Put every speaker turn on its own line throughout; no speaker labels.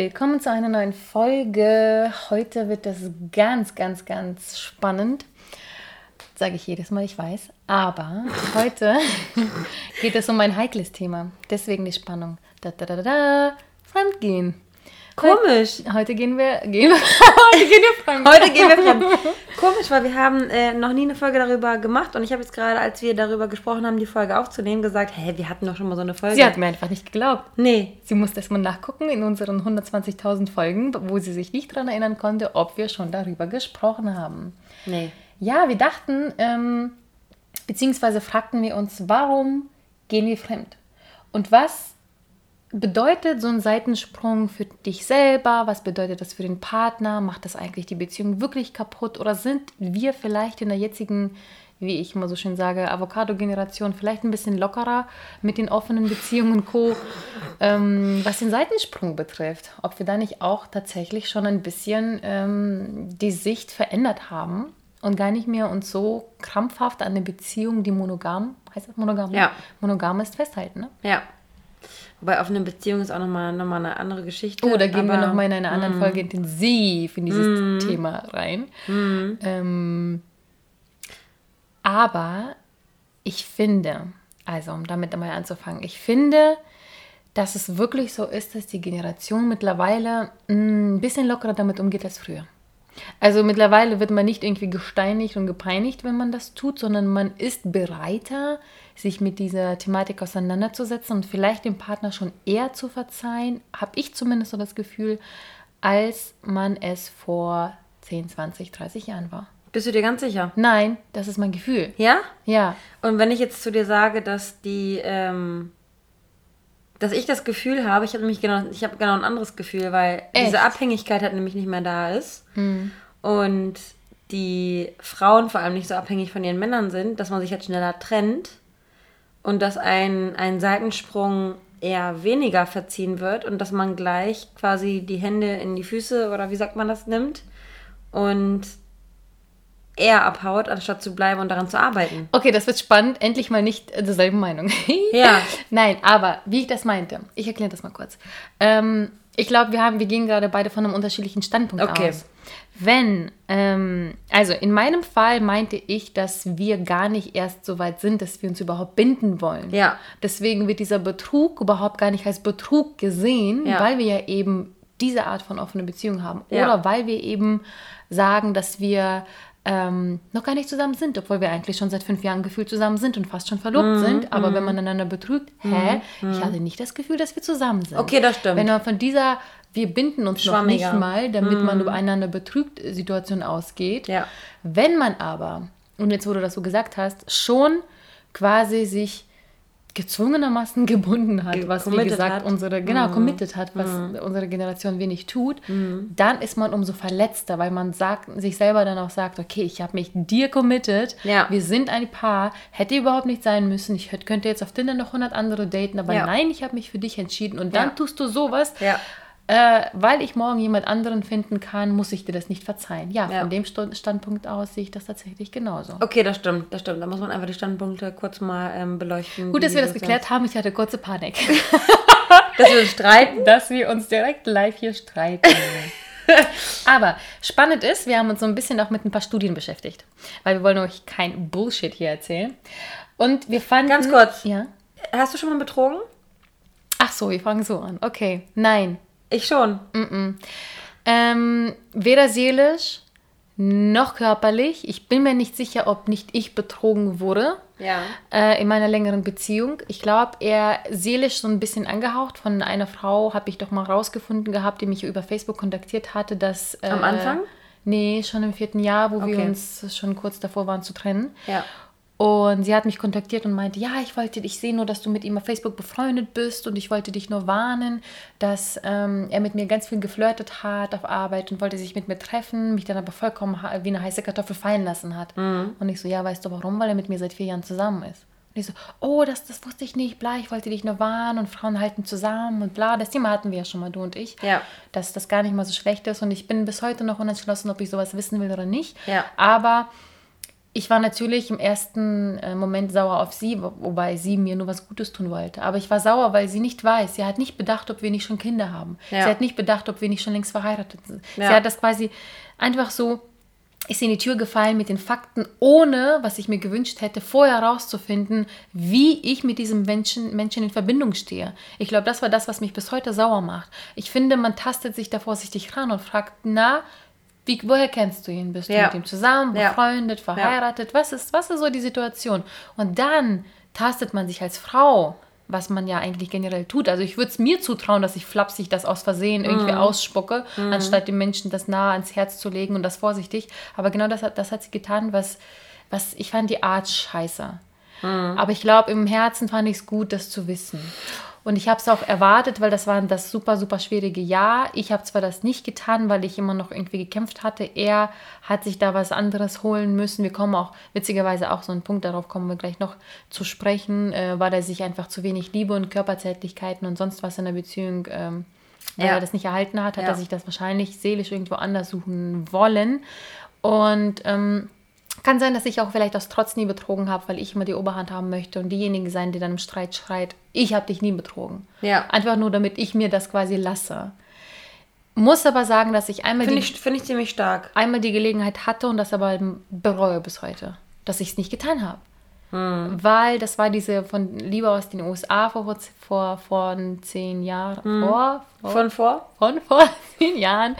Willkommen zu einer neuen Folge. Heute wird das ganz, ganz, ganz spannend. Sage ich jedes Mal, ich weiß. Aber heute geht es um ein heikles Thema. Deswegen die Spannung. Da, da, da, da, Fremdgehen.
Komisch.
Heute gehen wir, gehen, heute gehen wir fremd.
Heute gehen wir fremd. Komisch, weil wir haben äh, noch nie eine Folge darüber gemacht und ich habe jetzt gerade, als wir darüber gesprochen haben, die Folge aufzunehmen, gesagt, hä, wir hatten doch schon mal so eine Folge.
Sie hat mir einfach nicht geglaubt.
Nee.
Sie musste erst mal nachgucken in unseren 120.000 Folgen, wo sie sich nicht daran erinnern konnte, ob wir schon darüber gesprochen haben.
Nee.
Ja, wir dachten, ähm, beziehungsweise fragten wir uns, warum gehen wir fremd? Und was bedeutet so ein Seitensprung für dich selber? Was bedeutet das für den Partner? Macht das eigentlich die Beziehung wirklich kaputt? Oder sind wir vielleicht in der jetzigen, wie ich immer so schön sage, Avocado-Generation vielleicht ein bisschen lockerer mit den offenen Beziehungen und Co., ähm, was den Seitensprung betrifft? Ob wir da nicht auch tatsächlich schon ein bisschen ähm, die Sicht verändert haben? Und gar nicht mehr uns so krampfhaft an eine Beziehung, die monogam, heißt das monogam?
Ja.
Monogam ist, festhalten, ne?
Ja. Wobei offene Beziehung ist auch nochmal noch mal eine andere Geschichte.
Oh, da gehen wir nochmal in einer anderen
Mm.
Folge intensiv in dieses Thema rein. Ähm, aber ich finde, also um damit einmal anzufangen, ich finde, dass es wirklich so ist, dass die Generation mittlerweile mm, ein bisschen lockerer damit umgeht als früher. Also mittlerweile wird man nicht irgendwie gesteinigt und gepeinigt, wenn man das tut, sondern man ist bereiter, sich mit dieser Thematik auseinanderzusetzen und vielleicht dem Partner schon eher zu verzeihen, habe ich zumindest so das Gefühl, als man es vor 10, 20, 30 Jahren war.
Bist du dir ganz sicher?
Nein, das ist mein Gefühl.
Ja?
Ja,
Und wenn ich jetzt zu dir sage, dass die, ähm, dass ich das Gefühl habe, ich habe nämlich genau, ich habe genau ein anderes Gefühl, weil
Echt?
diese Abhängigkeit halt nämlich nicht mehr da ist und die Frauen vor allem nicht so abhängig von ihren Männern sind, dass man sich halt schneller trennt und dass ein, ein Seitensprung eher weniger verziehen wird und dass man gleich quasi die Hände in die Füße oder wie sagt man das nimmt und eher abhaut, anstatt zu bleiben und daran zu arbeiten.
Okay, das wird spannend. Endlich mal nicht derselben Meinung.
Ja.
Nein, aber wie ich das meinte, ich erkläre das mal kurz. Ähm, ich glaube, wir, haben- wir gehen gerade beide von einem unterschiedlichen Standpunkt
Okay.
aus. Wenn, ähm, also in meinem Fall meinte ich, dass wir gar nicht erst so weit sind, dass wir uns überhaupt binden wollen.
Ja.
Deswegen wird dieser Betrug überhaupt gar nicht als Betrug gesehen,
Ja.
weil wir ja eben diese Art von offene Beziehung haben.
Ja.
Oder weil wir eben sagen, dass wir ähm, noch gar nicht zusammen sind, obwohl wir eigentlich schon seit fünf Jahren gefühlt zusammen sind und fast schon verlobt
Mhm,
sind. Aber wenn man einander betrügt, hä? Ich hatte nicht das Gefühl, dass wir zusammen sind.
Okay, das stimmt.
Wenn man von dieser, wir binden uns noch nicht mal, damit man über einander betrügt, Situation ausgeht.
Ja.
Wenn man aber, und jetzt wo du das so gesagt hast, schon quasi sich gezwungenermaßen gebunden hat, was wie gesagt
hat. Mhm.
unsere genau committed hat, was unsere Generation wenig tut, dann ist man umso verletzter, weil man sagt sich selber dann auch sagt, okay, ich habe mich dir committed,
Ja.
wir sind ein Paar, hätte überhaupt nicht sein müssen, ich hätte- könnte jetzt auf Tinder noch 100 andere daten, aber
Ja.
nein, ich habe mich für dich entschieden und dann
Ja.
tust du sowas. Äh, weil ich morgen jemand anderen finden kann, muss ich dir das nicht verzeihen. Ja,
Ja.
von dem Sto- Standpunkt aus sehe ich das tatsächlich genauso.
Okay, das stimmt, das stimmt. Da muss man einfach die Standpunkte kurz mal ähm, beleuchten.
Gut, dass wir das geklärt haben. Ich hatte kurze Panik.
Dass wir uns streiten.
dass wir uns direkt live hier streiten. Aber spannend ist, wir haben uns so ein bisschen auch mit ein paar Studien beschäftigt, weil wir wollen euch kein Bullshit hier erzählen. Und wir fanden...
Ganz kurz.
Ja?
Hast du schon mal betrogen?
Ach so, wir fangen so an. Okay, nein.
Ich schon.
Ähm, weder seelisch noch körperlich. Ich bin mir nicht sicher, ob nicht ich betrogen wurde.
Ja.
äh, in meiner längeren Beziehung. Ich glaube, er seelisch so ein bisschen angehaucht. Von einer Frau habe ich doch mal rausgefunden gehabt, die mich über Facebook kontaktiert hatte, dass... Äh,
Am Anfang?
Nee, schon im vierten Jahr, wo wir
Okay.
uns schon kurz davor waren zu trennen.
Ja.
Und sie hat mich kontaktiert und meinte, ja, ich wollte, ich sehe nur, dass du mit ihm auf Facebook befreundet bist und ich wollte dich nur warnen, dass ähm, er mit mir ganz viel geflirtet hat auf Arbeit und wollte sich mit mir treffen, mich dann aber vollkommen wie eine heiße Kartoffel fallen lassen hat. Mhm. Und ich so, ja, weißt du warum? Weil er mit mir seit vier Jahren zusammen ist. Und ich so, oh, das, das wusste ich nicht, bla, ich wollte dich nur warnen und Frauen halten zusammen und bla. Das Thema hatten wir ja schon mal, du und ich.
Ja.
Dass das gar nicht mal so schlecht ist und ich bin bis heute noch unentschlossen, ob ich sowas wissen will oder nicht.
Ja.
Aber ich war natürlich im ersten äh, Moment sauer auf sie, wobei sie mir nur was Gutes tun wollte. Aber ich war sauer, weil sie nicht weiß. Sie hat nicht bedacht, ob wir nicht schon Kinder haben. Ja. Sie hat nicht bedacht, ob wir nicht schon längst verheiratet sind. Ja. Sie hat das quasi einfach so, ist in die Tür gefallen mit den Fakten, ohne, was ich mir gewünscht hätte, vorher herauszufinden, wie ich mit diesem Menschen, Menschen in Verbindung stehe. Ich glaube, das war das, was mich bis heute sauer macht. Ich finde, man tastet sich da vorsichtig ran und fragt, na, wie, woher kennst du ihn? Bist du mit ihm zusammen, befreundet, ja. verheiratet? Was, ist, was ist so die Situation? Und dann tastet man sich als Frau, was man ja eigentlich generell tut. Also ich würde es mir zutrauen, dass ich flapsig das aus Versehen irgendwie mm. ausspucke, mm. anstatt dem Menschen das nahe ans Herz zu legen und das vorsichtig. Aber genau das, das hat sie getan, was, was ich fand die Art scheiße. Mm. Aber ich glaube, im Herzen fand ich es gut, das zu wissen. Und ich habe es auch erwartet, weil das war das super, super schwierige Jahr. Ich habe zwar das nicht getan, weil ich immer noch irgendwie gekämpft hatte. Er hat sich da was anderes holen müssen. Wir kommen auch, witzigerweise auch so einen Punkt, darauf kommen wir gleich noch zu sprechen, äh, weil er sich einfach zu wenig Liebe und Körperzärtlichkeiten und sonst was in der Beziehung, ähm, weil ja. er das nicht erhalten hat, hat ja. er sich das wahrscheinlich seelisch irgendwo anders suchen wollen. Und ähm, kann sein, dass ich auch vielleicht aus Trotz nie betrogen habe, weil ich immer die Oberhand haben möchte und diejenige sein, die dann im Streit schreit, ich habe dich nie betrogen.
Ja.
Einfach nur, damit ich mir das quasi lasse. Muss aber sagen, dass ich einmal
Finde ich, find ich ziemlich stark.
Einmal die Gelegenheit hatte und das aber bereue bis heute, dass ich es nicht getan habe. Hm. Weil das war diese von Liebe aus den USA vor, vor, vor zehn Jahren. Hm. Vor,
vor, von vor?
Von vor zehn Jahren.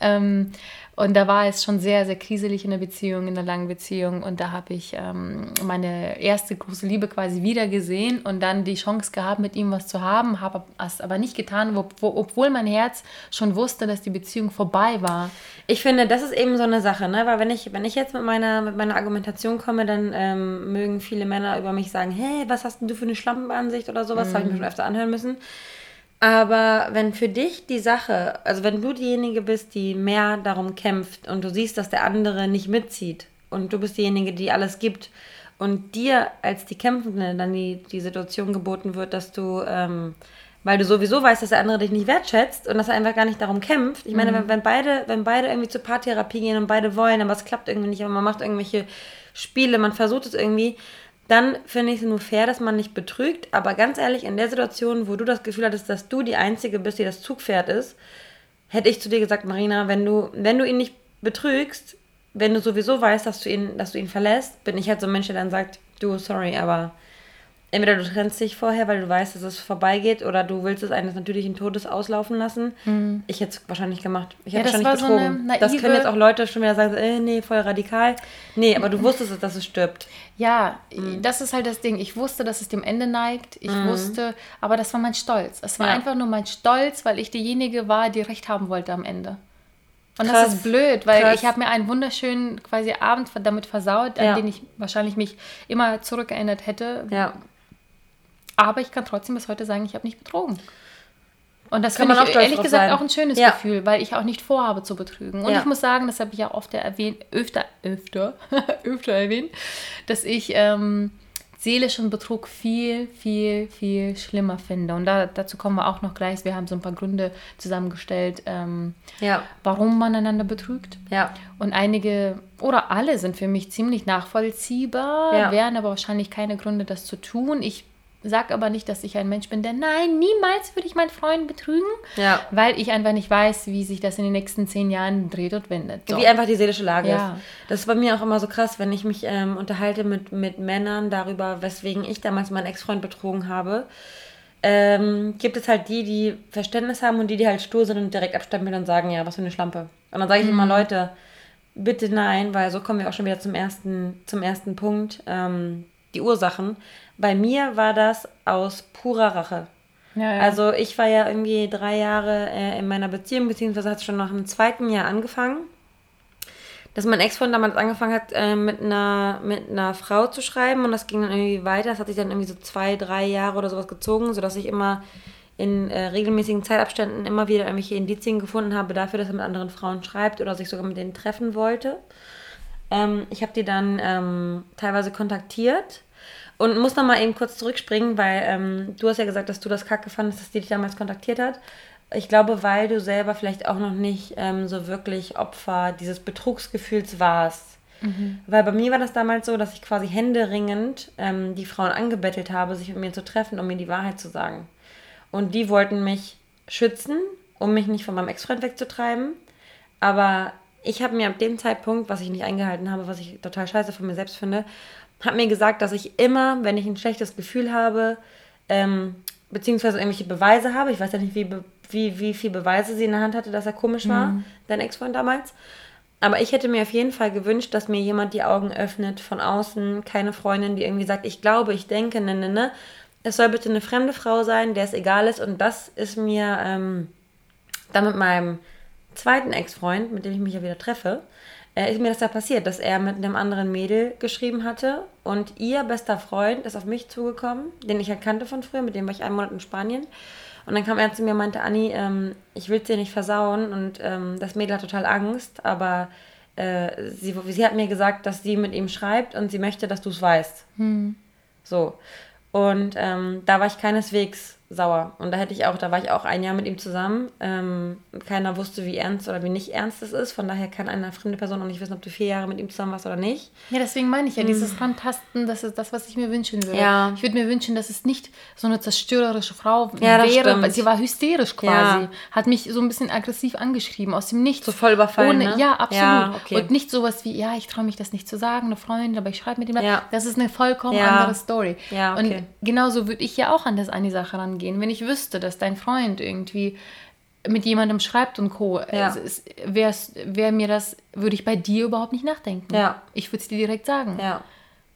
Ähm, und da war es schon sehr, sehr kriselig in der Beziehung, in der langen Beziehung. Und da habe ich ähm, meine erste große Liebe quasi wieder gesehen und dann die Chance gehabt, mit ihm was zu haben, habe es aber nicht getan, wo, wo, obwohl mein Herz schon wusste, dass die Beziehung vorbei war.
Ich finde, das ist eben so eine Sache, ne? Weil wenn ich, wenn ich jetzt mit meiner, mit meiner Argumentation komme, dann ähm, mögen viele Männer über mich sagen, hey, was hast denn du für eine Schlampenansicht oder sowas? Mhm. Habe ich mir schon öfter anhören müssen. Aber wenn für dich die Sache, also wenn du diejenige bist, die mehr darum kämpft und du siehst, dass der andere nicht mitzieht und du bist diejenige, die alles gibt und dir als die Kämpfende dann die, die Situation geboten wird, dass du, ähm, weil du sowieso weißt, dass der andere dich nicht wertschätzt und dass er einfach gar nicht darum kämpft. Ich meine, mhm. wenn, wenn, beide, wenn beide irgendwie zur Paartherapie gehen und beide wollen, aber es klappt irgendwie nicht, aber man macht irgendwelche Spiele, man versucht es irgendwie, dann finde ich es nur fair, dass man nicht betrügt. Aber ganz ehrlich, in der Situation, wo du das Gefühl hattest, dass du die Einzige bist, die das Zugpferd ist, hätte ich zu dir gesagt, Marina, wenn du, wenn du ihn nicht betrügst, wenn du sowieso weißt, dass du ihn, dass du ihn verlässt, bin ich halt so ein Mensch, der dann sagt, du, sorry, aber entweder du trennst dich vorher, weil du weißt, dass es vorbeigeht, oder du willst es eines natürlichen Todes auslaufen lassen. Mhm. Ich hätte es wahrscheinlich gemacht. Ich hätte ja, wahrscheinlich betrogen. So das können jetzt auch Leute schon wieder sagen, äh, nee, voll radikal. Nee, aber du wusstest, dass es stirbt.
Ja, mhm. das ist halt das Ding. Ich wusste, dass es dem Ende neigt. Ich mhm. wusste, aber das war mein Stolz. Es war ja. einfach nur mein Stolz, weil ich diejenige war, die Recht haben wollte am Ende. Und Krass. das ist blöd, weil Krass. ich habe mir einen wunderschönen quasi Abend damit versaut, an ja. den ich wahrscheinlich mich immer zurückerinnert hätte.
Ja.
Aber ich kann trotzdem bis heute sagen, ich habe nicht betrogen. Und das finde ich ehrlich gesagt sein. auch ein schönes ja. Gefühl, weil ich auch nicht vorhabe zu betrügen. Und ja. ich muss sagen, das habe ich ja oft erwähnt, öfter, öfter, öfter erwähnt, dass ich ähm, seelischen Betrug viel, viel, viel schlimmer finde. Und da, dazu kommen wir auch noch gleich. Wir haben so ein paar Gründe zusammengestellt, ähm,
ja.
warum man einander betrügt. Und einige oder alle sind für mich ziemlich nachvollziehbar, wären aber wahrscheinlich keine Gründe, das zu tun. Ich Sag aber nicht, dass ich ein Mensch bin, der nein, niemals würde ich meinen Freund betrügen,
ja.
weil ich einfach nicht weiß, wie sich das in den nächsten zehn Jahren dreht und wendet.
So. Wie einfach die seelische Lage ja. ist. Das ist bei mir auch immer so krass, wenn ich mich ähm, unterhalte mit, mit Männern darüber, weswegen ich damals meinen Ex-Freund betrogen habe. Ähm, gibt es halt die, die Verständnis haben und die, die halt stur sind und direkt abstempeln und sagen, ja, was für eine Schlampe. Und dann sage ich mhm. immer, Leute, bitte nein, weil so kommen wir auch schon wieder zum ersten, zum ersten Punkt. Ähm, die Ursachen. Bei mir war das aus purer Rache. Ja, ja. Also ich war ja irgendwie drei Jahre äh, in meiner Beziehung, beziehungsweise hat es schon nach dem zweiten Jahr angefangen. dass mein Ex-Freund damals angefangen hat, äh, mit, einer, mit einer Frau zu schreiben und das ging dann irgendwie weiter. Das hat sich dann irgendwie so zwei, drei Jahre oder sowas gezogen, sodass ich immer in äh, regelmäßigen Zeitabständen immer wieder irgendwelche Indizien gefunden habe dafür, dass er mit anderen Frauen schreibt oder sich sogar mit denen treffen wollte. Ähm, ich habe die dann ähm, teilweise kontaktiert und muss noch mal eben kurz zurückspringen, weil ähm, du hast ja gesagt, dass du das kacke fandest, dass die dich damals kontaktiert hat. Ich glaube, weil du selber vielleicht auch noch nicht ähm, so wirklich Opfer dieses Betrugsgefühls warst. Mhm. Weil bei mir war das damals so, dass ich quasi händeringend ähm, die Frauen angebettelt habe, sich mit mir zu treffen, um mir die Wahrheit zu sagen. Und die wollten mich schützen, um mich nicht von meinem Ex-Freund wegzutreiben. Aber ich habe mir ab dem Zeitpunkt, was ich nicht eingehalten habe, was ich total scheiße von mir selbst finde, habe mir gesagt, dass ich immer, wenn ich ein schlechtes Gefühl habe, ähm, beziehungsweise irgendwelche Beweise habe, ich weiß ja nicht, wie, wie, wie viel Beweise sie in der Hand hatte, dass er komisch war, mhm. dein Ex-Freund damals. Aber ich hätte mir auf jeden Fall gewünscht, dass mir jemand die Augen öffnet von außen, keine Freundin, die irgendwie sagt, ich glaube, ich denke, ne, ne, ne. Es soll bitte eine fremde Frau sein, der es egal ist. Und das ist mir ähm, dann mit meinem zweiten Ex-Freund, mit dem ich mich ja wieder treffe, äh, ist mir das da passiert, dass er mit einem anderen Mädel geschrieben hatte und ihr bester Freund ist auf mich zugekommen, den ich erkannte von früher, mit dem war ich einen Monat in Spanien. Und dann kam er zu mir und meinte, Anni, ähm, ich will es dir nicht versauen und ähm, das Mädel hat total Angst, aber äh, sie, sie hat mir gesagt, dass sie mit ihm schreibt und sie möchte, dass du es weißt. Hm. So. Und ähm, da war ich keineswegs sauer. Und da hätte ich auch, da war ich auch ein Jahr mit ihm zusammen. Ähm, keiner wusste, wie ernst oder wie nicht ernst es ist. Von daher kann eine fremde Person auch nicht wissen, ob du vier Jahre mit ihm zusammen warst oder nicht.
Ja, deswegen meine ich ja, dieses hm. Fantasten, das ist das, was ich mir wünschen würde. Ja. Ich würde mir wünschen, dass es nicht so eine zerstörerische Frau ja, wäre. Weil sie war hysterisch quasi. Ja. Hat mich so ein bisschen aggressiv angeschrieben, aus dem Nichts.
So voll überfallen, Ohne,
ne? Ja, absolut. Okay. Und nicht sowas wie, ja, ich traue mich das nicht zu sagen, eine Freundin, aber ich schreibe mit ihm. Ja. Das ist eine vollkommen andere Story. Okay. Und genauso würde ich ja auch an das eine Sache rangehen. Wenn ich wüsste, dass dein Freund irgendwie mit jemandem schreibt und Co. Ja. Wäre mir das, würde ich bei dir überhaupt nicht nachdenken. Ja. Ich würde es dir direkt sagen. Ja.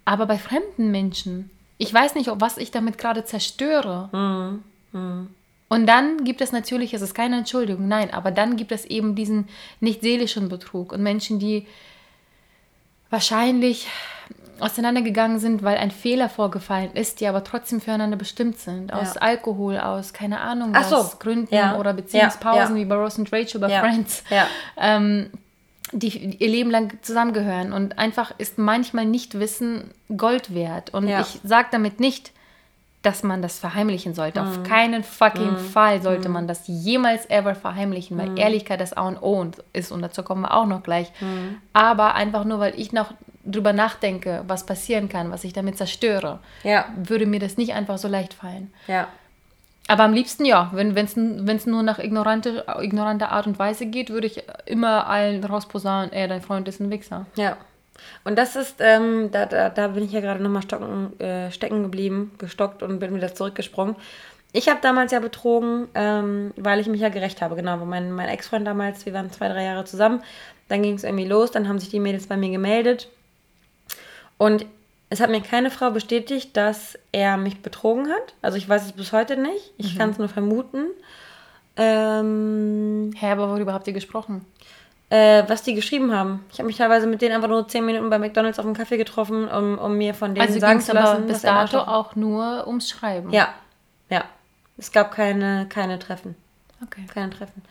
Aber bei fremden Menschen, ich weiß nicht, was ich damit gerade zerstöre. Mhm. Mhm. Und dann gibt es natürlich, es ist keine Entschuldigung, nein, aber dann gibt es eben diesen nicht seelischen Betrug und Menschen, die wahrscheinlich auseinandergegangen sind, weil ein Fehler vorgefallen ist, die aber trotzdem füreinander bestimmt sind. Aus ja. Alkohol, aus keine Ahnung
was, so.
Gründen ja. oder Beziehungspausen ja. wie bei Rose und Rachel bei Friends. Ähm, die ihr Leben lang zusammengehören. Und einfach ist manchmal nicht Wissen Gold wert. Und ich sage damit nicht, dass man das verheimlichen sollte. Mhm. Auf keinen fucking mhm. Fall sollte mhm. man das jemals ever verheimlichen, weil mhm. Ehrlichkeit das A und O ist. Und dazu kommen wir auch noch gleich. Mhm. Aber einfach nur, weil ich noch drüber nachdenke, was passieren kann, was ich damit zerstöre, ja. würde mir das nicht einfach so leicht fallen. Ja. Aber am liebsten ja, wenn es nur nach ignorante, ignoranter Art und Weise geht, würde ich immer allen rausposaunen, ey, dein Freund ist ein Wichser.
Ja. Und das ist, ähm, da, da, da bin ich ja gerade nochmal äh, stecken geblieben, gestockt und bin wieder zurückgesprungen. Ich habe damals ja betrogen, ähm, weil ich mich ja gerecht habe, genau. Mein, mein Ex-Freund damals, wir waren zwei, drei Jahre zusammen, dann ging es irgendwie los, dann haben sich die Mädels bei mir gemeldet und es hat mir keine Frau bestätigt, dass er mich betrogen hat. Also ich weiß es bis heute nicht. Ich mhm. kann es nur vermuten. Ähm,
Hä, aber worüber habt ihr gesprochen?
Äh, was die geschrieben haben. Ich habe mich teilweise mit denen einfach nur zehn Minuten bei McDonalds auf dem Kaffee getroffen, um, um mir von denen also sagen zu lassen.
Aber bis dato auch nur ums Schreiben.
Ja, ja. Es gab keine, keine Treffen. Okay. Keine Treffen.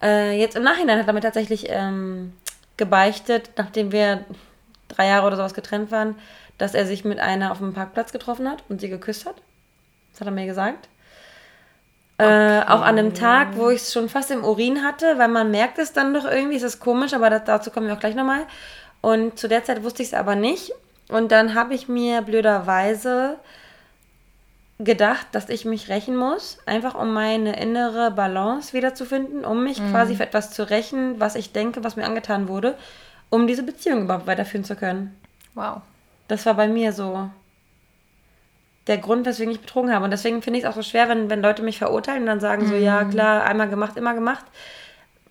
Äh, jetzt im Nachhinein hat er mir tatsächlich ähm, gebeichtet, nachdem wir drei Jahre oder sowas getrennt waren, dass er sich mit einer auf dem Parkplatz getroffen hat und sie geküsst hat. Das hat er mir gesagt. Äh, okay. Äh, auch an einem Tag, wo ich es schon fast im Urin hatte, weil man merkt es dann doch irgendwie, es ist komisch, aber das, dazu kommen wir auch gleich nochmal. Und zu der Zeit wusste ich es aber nicht. Und dann habe ich mir blöderweise gedacht, dass ich mich rächen muss, einfach um meine innere Balance wiederzufinden, um mich mhm. quasi für etwas zu rächen, was ich denke, was mir angetan wurde um diese Beziehung überhaupt weiterführen zu können. Wow. Das war bei mir so der Grund, weswegen ich betrogen habe. Und deswegen finde ich es auch so schwer, wenn, wenn Leute mich verurteilen und dann sagen mhm. so, ja mhm. klar, einmal gemacht, immer gemacht.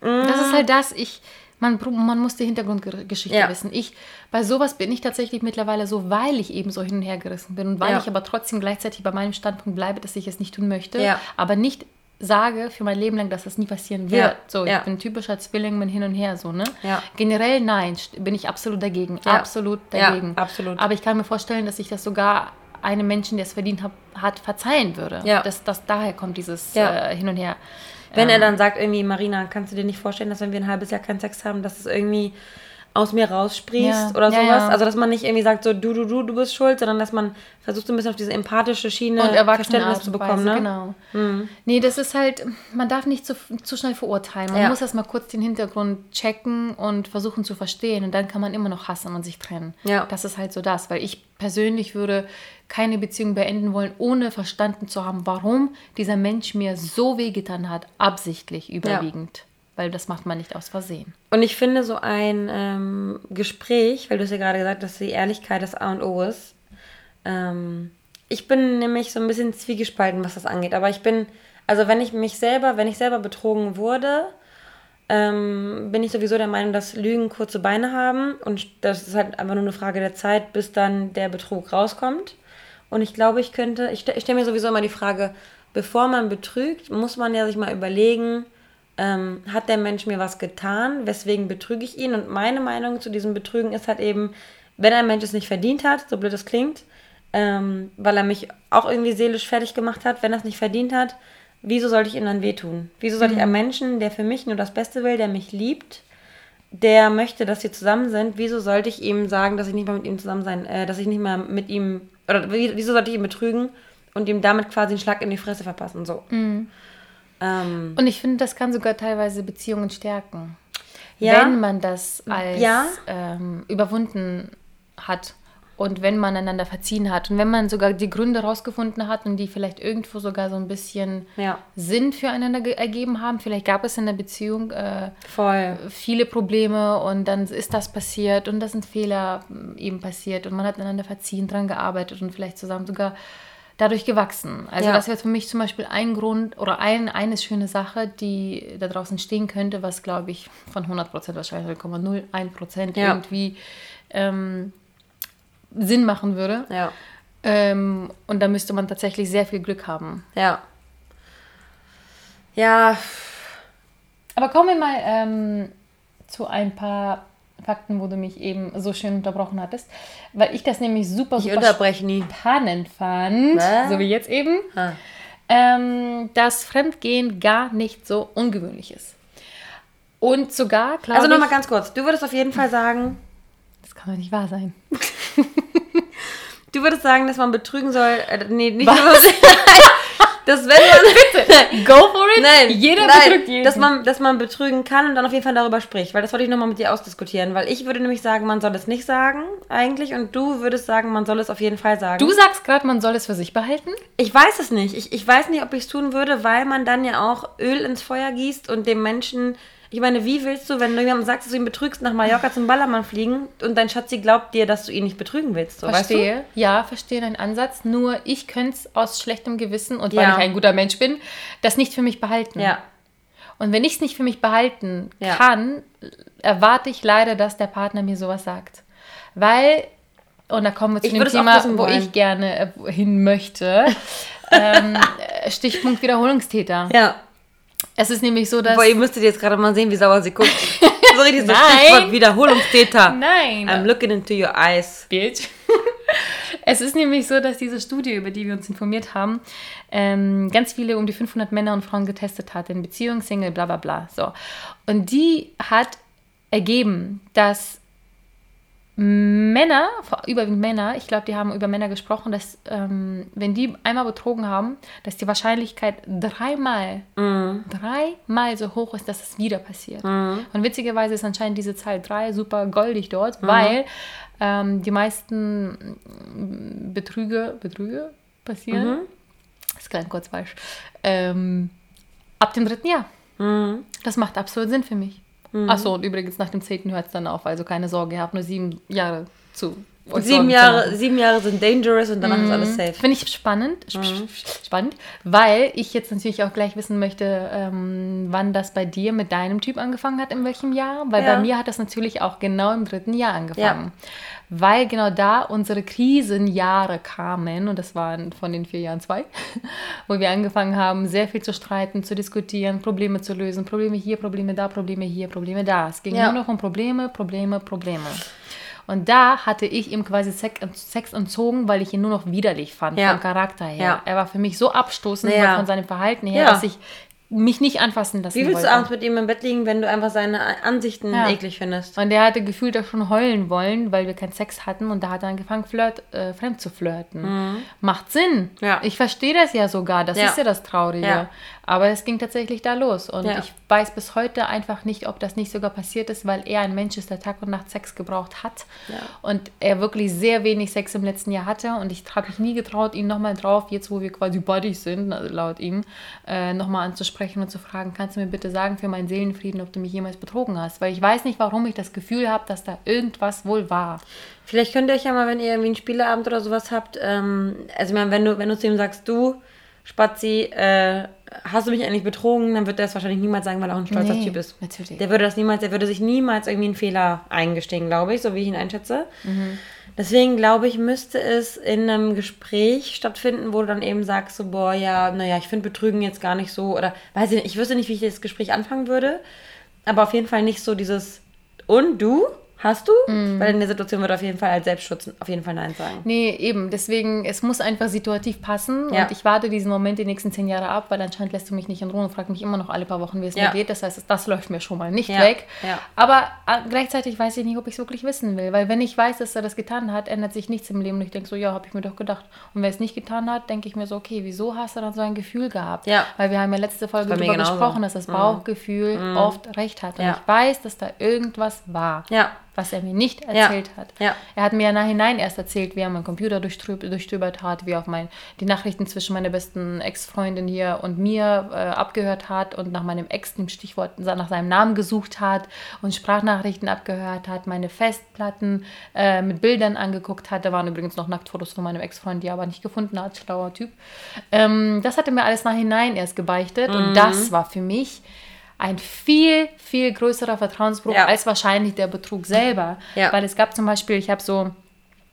Mhm. Das ist halt das, ich, man, man muss die Hintergrundgeschichte ja. wissen. Ich, bei sowas bin ich tatsächlich mittlerweile so, weil ich eben so hin und her gerissen bin und weil ja. ich aber trotzdem gleichzeitig bei meinem Standpunkt bleibe, dass ich es nicht tun möchte, ja. aber nicht sage für mein Leben lang, dass das nie passieren wird.
Ja,
So, ich
ja.
bin typischer Zwilling, bin hin und her so, ne?
Ja.
Generell nein, bin ich absolut dagegen. Absolut dagegen.
absolut.
Aber ich kann mir vorstellen, dass ich das sogar einem Menschen, der es verdient hat, hat verzeihen würde.
Ja.
Dass, dass daher kommt dieses äh, Hin und Her.
Wenn
Ähm,
er dann sagt, irgendwie, Marina, kannst du dir nicht vorstellen, dass wenn wir ein halbes Jahr keinen Sex haben, dass es irgendwie aus mir raussprießt
Ja,
oder
ja,
sowas?
ja.
Also, dass man nicht irgendwie sagt, so, du, du, du, du bist schuld, sondern dass man versucht, so ein bisschen auf diese empathische Schiene
und
Verständnis zu bekommen,
Weise,
ne?
Genau. Nee, das ist halt, man darf nicht zu, zu schnell verurteilen. Man
Ja.
muss erst mal kurz den Hintergrund checken und versuchen zu verstehen. Und dann kann man immer noch hassen und sich trennen.
Ja.
Das ist halt so das. Weil ich persönlich würde keine Beziehung beenden wollen, ohne verstanden zu haben, warum dieser Mensch mir so wehgetan hat, absichtlich überwiegend. Weil das macht man nicht aus Versehen.
Und ich finde so ein ähm, Gespräch, weil du es ja gerade gesagt hast, dass die Ehrlichkeit das A und O ist. Ähm, ich bin nämlich so ein bisschen zwiegespalten, was das angeht. Aber ich bin, also wenn ich mich selber, wenn ich selber betrogen wurde, ähm, bin ich sowieso der Meinung, dass Lügen kurze Beine haben und das ist halt einfach nur eine Frage der Zeit, bis dann der Betrug rauskommt. Und ich glaube, ich könnte, ich, ich stelle mir sowieso immer die Frage, bevor man betrügt, muss man ja sich mal überlegen, ähm, hat der Mensch mir was getan, weswegen betrüge ich ihn? Und meine Meinung zu diesem Betrügen ist halt eben, wenn ein Mensch es nicht verdient hat, so blöd es klingt, ähm, weil er mich auch irgendwie seelisch fertig gemacht hat, wenn er es nicht verdient hat, wieso sollte ich ihm dann wehtun? Wieso sollte ich einem Menschen, der für mich nur das Beste will, der mich liebt, der möchte, dass wir zusammen sind, wieso sollte ich ihm sagen, dass ich nicht mehr mit ihm zusammen sein, äh, dass ich nicht mehr mit ihm, oder wie- wieso sollte ich ihn betrügen und ihm damit quasi einen Schlag in die Fresse verpassen? So. Ähm,
Und ich finde, das kann sogar teilweise Beziehungen stärken.
Ja.
Wenn man das als
Ja.
ähm, überwunden hat und wenn man einander verziehen hat und wenn man sogar die Gründe rausgefunden hat und die vielleicht irgendwo sogar so ein bisschen
Ja.
Sinn füreinander ge- ergeben haben. Vielleicht gab es in der Beziehung äh, viele Probleme und dann ist das passiert und das sind Fehler mm, eben passiert und man hat einander verziehen, dran gearbeitet und vielleicht zusammen sogar dadurch gewachsen. Also
Ja.
das wäre für mich zum Beispiel ein Grund oder ein, eine schöne Sache, die da draußen stehen könnte, was glaube ich von 100% wahrscheinlich 0,01%
Ja.
irgendwie ähm, Sinn machen würde.
Ja.
Ähm, und da müsste man tatsächlich sehr viel Glück haben.
Ja. Ja,
Aber kommen wir mal ähm, zu ein paar Fakten, wo du mich eben so schön unterbrochen hattest, weil ich das nämlich super,
ich
super spannend fand,
Was?
so wie jetzt eben, ähm, dass Fremdgehen gar nicht so ungewöhnlich ist. Und sogar, glaube
Also nochmal ganz kurz. Du würdest auf jeden Fall sagen,
das kann doch nicht wahr sein.
du würdest sagen, dass man betrügen soll. Äh, nee, nicht
Was?
nur. dass wenn man.
Go for it!
Nein,
Jeder
nein,
betrügt jeden.
Dass man, dass man betrügen kann und dann auf jeden Fall darüber spricht. Weil das wollte ich nochmal mit dir ausdiskutieren. Weil ich würde nämlich sagen, man soll es nicht sagen, eigentlich. Und du würdest sagen, man soll es auf jeden Fall sagen.
du sagst gerade, man soll es für sich behalten?
Ich weiß es nicht. Ich, ich weiß nicht, ob ich es tun würde, weil man dann ja auch Öl ins Feuer gießt und dem Menschen. Ich meine, wie willst du, wenn du jemandem sagst, dass du ihn betrügst, nach Mallorca zum Ballermann fliegen und dein Schatzi glaubt dir, dass du ihn nicht betrügen willst? So, weißt du?
Verstehe. Ja, verstehe deinen Ansatz. Nur ich könnte es aus schlechtem Gewissen und weil
Ja.
ich ein guter Mensch bin, das nicht für mich behalten.
Ja.
Und wenn ich es nicht für mich behalten
Ja.
kann, erwarte ich leider, dass der Partner mir sowas sagt. Weil, und da kommen wir zu
Ich
dem Thema, wo
wollen.
ich gerne äh, hin möchte. ähm, äh, Stichpunkt Wiederholungstäter.
Ja.
Es ist nämlich so, dass.
Boah, ihr müsstet jetzt gerade mal sehen, wie sauer sie guckt. so richtig so. Stichwort Wiederholungstäter.
Nein.
I'm looking into your eyes.
Bitch. Es ist nämlich so, dass diese Studie, über die wir uns informiert haben, ähm, ganz viele um die 500 Männer und Frauen getestet hat, in Beziehung, Single, bla bla bla. So. Und die hat ergeben, dass Männer, überwiegend Männer, ich glaube, die haben über Männer gesprochen, dass ähm, wenn die einmal betrogen haben, dass die Wahrscheinlichkeit dreimal, dreimal so hoch ist, dass es wieder passiert. Und witzigerweise ist anscheinend diese Zahl drei super goldig dort, weil ähm, die meisten mm, Betrüge, Betrüge passieren. Das klang kurz falsch. Ähm, ab dem dritten Jahr. Das macht absolut Sinn für mich. Achso, und übrigens nach dem zehnten hört es dann auf. Also keine Sorge, ihr habt nur sieben Jahre zu
Sieben Jahre, sieben Jahre sind dangerous und danach mhm. ist alles safe.
Finde ich spannend, mhm. spannend, weil ich jetzt natürlich auch gleich wissen möchte, ähm, wann das bei dir mit deinem Typ angefangen hat, in welchem Jahr. Weil ja. bei mir hat das natürlich auch genau im dritten Jahr angefangen. Ja. Weil genau da unsere Krisenjahre kamen, und das waren von den vier Jahren zwei, wo wir angefangen haben, sehr viel zu streiten, zu diskutieren, Probleme zu lösen. Probleme hier, Probleme da, Probleme hier, Probleme da. Es ging ja. nur noch um Probleme, Probleme, Probleme. Und da hatte ich ihm quasi Sex entzogen, weil ich ihn nur noch widerlich fand, ja. vom Charakter her. Ja. Er war für mich so abstoßend ja. von seinem Verhalten her, dass ich mich nicht anfassen lassen
Wie willst wollte. du abends mit ihm im Bett liegen, wenn du einfach seine Ansichten ja. eklig findest?
Und der hatte gefühlt auch schon heulen wollen, weil wir keinen Sex hatten und da hat er angefangen, flirt, äh, fremd zu flirten. Mhm. Macht Sinn. Ja. Ich verstehe das ja sogar. Das ja. ist ja das Traurige. Aber es ging tatsächlich da los. Und ja. ich weiß bis heute einfach nicht, ob das nicht sogar passiert ist, weil er ein Mensch ist, der Tag und Nacht Sex gebraucht hat. Ja. Und er wirklich sehr wenig Sex im letzten Jahr hatte. Und ich habe mich nie getraut, ihn nochmal drauf, jetzt wo wir quasi Buddies sind, also laut ihm, äh, nochmal anzusprechen und zu fragen, kannst du mir bitte sagen für meinen Seelenfrieden, ob du mich jemals betrogen hast? Weil ich weiß nicht, warum ich das Gefühl habe, dass da irgendwas wohl war.
Vielleicht könnt ihr euch ja mal, wenn ihr irgendwie einen Spieleabend oder sowas habt, ähm, also ich meine, wenn du, wenn du zu ihm sagst, du, Spazi, äh, hast du mich eigentlich betrogen, dann wird er es wahrscheinlich niemals sagen, weil er auch ein stolzer nee, Typ ist. Natürlich. Der würde das niemals, der würde sich niemals irgendwie einen Fehler eingestehen, glaube ich, so wie ich ihn einschätze. Mhm. Deswegen glaube ich, müsste es in einem Gespräch stattfinden, wo du dann eben sagst, so, boah, ja, naja, ich finde Betrügen jetzt gar nicht so, oder weiß ich nicht, ich wüsste nicht, wie ich das Gespräch anfangen würde, aber auf jeden Fall nicht so dieses, und du? Hast du? Mm. Weil in der Situation wird auf jeden Fall als Selbstschutz auf jeden Fall Nein sagen.
Nee, eben. Deswegen, es muss einfach situativ passen. Ja. Und ich warte diesen Moment die nächsten zehn Jahre ab, weil anscheinend lässt du mich nicht in Ruhe und fragst mich immer noch alle paar Wochen, wie es ja. mir geht. Das heißt, das läuft mir schon mal nicht ja. weg. Aber äh, gleichzeitig weiß ich nicht, ob ich es wirklich wissen will. Weil wenn ich weiß, dass er das getan hat, ändert sich nichts im Leben. Und ich denke so, ja, habe ich mir doch gedacht. Und wer es nicht getan hat, denke ich mir so, okay, wieso hast du dann so ein Gefühl gehabt? Weil wir haben ja letzte Folge darüber gesprochen, dass das mhm. Bauchgefühl mhm. oft recht hat. Und ich weiß, dass da irgendwas war. Ja was er mir nicht erzählt ja. hat. Ja. Er hat mir ja nachhinein erst erzählt, wie er meinen Computer durchstöbert hat, wie er auf mein, die Nachrichten zwischen meiner besten Ex-Freundin hier und mir äh, abgehört hat und nach meinem Ex, dem Stichwort, nach seinem Namen gesucht hat und Sprachnachrichten abgehört hat, meine Festplatten äh, mit Bildern angeguckt hat. Da waren übrigens noch Nacktfotos von meinem Ex-Freund, die er aber nicht gefunden hat, schlauer Typ. Ähm, das hat er mir alles nachhinein erst gebeichtet mhm. und das war für mich ein viel, viel größerer Vertrauensbruch ja. als wahrscheinlich der Betrug selber. Ja. Weil es gab zum Beispiel, ich habe so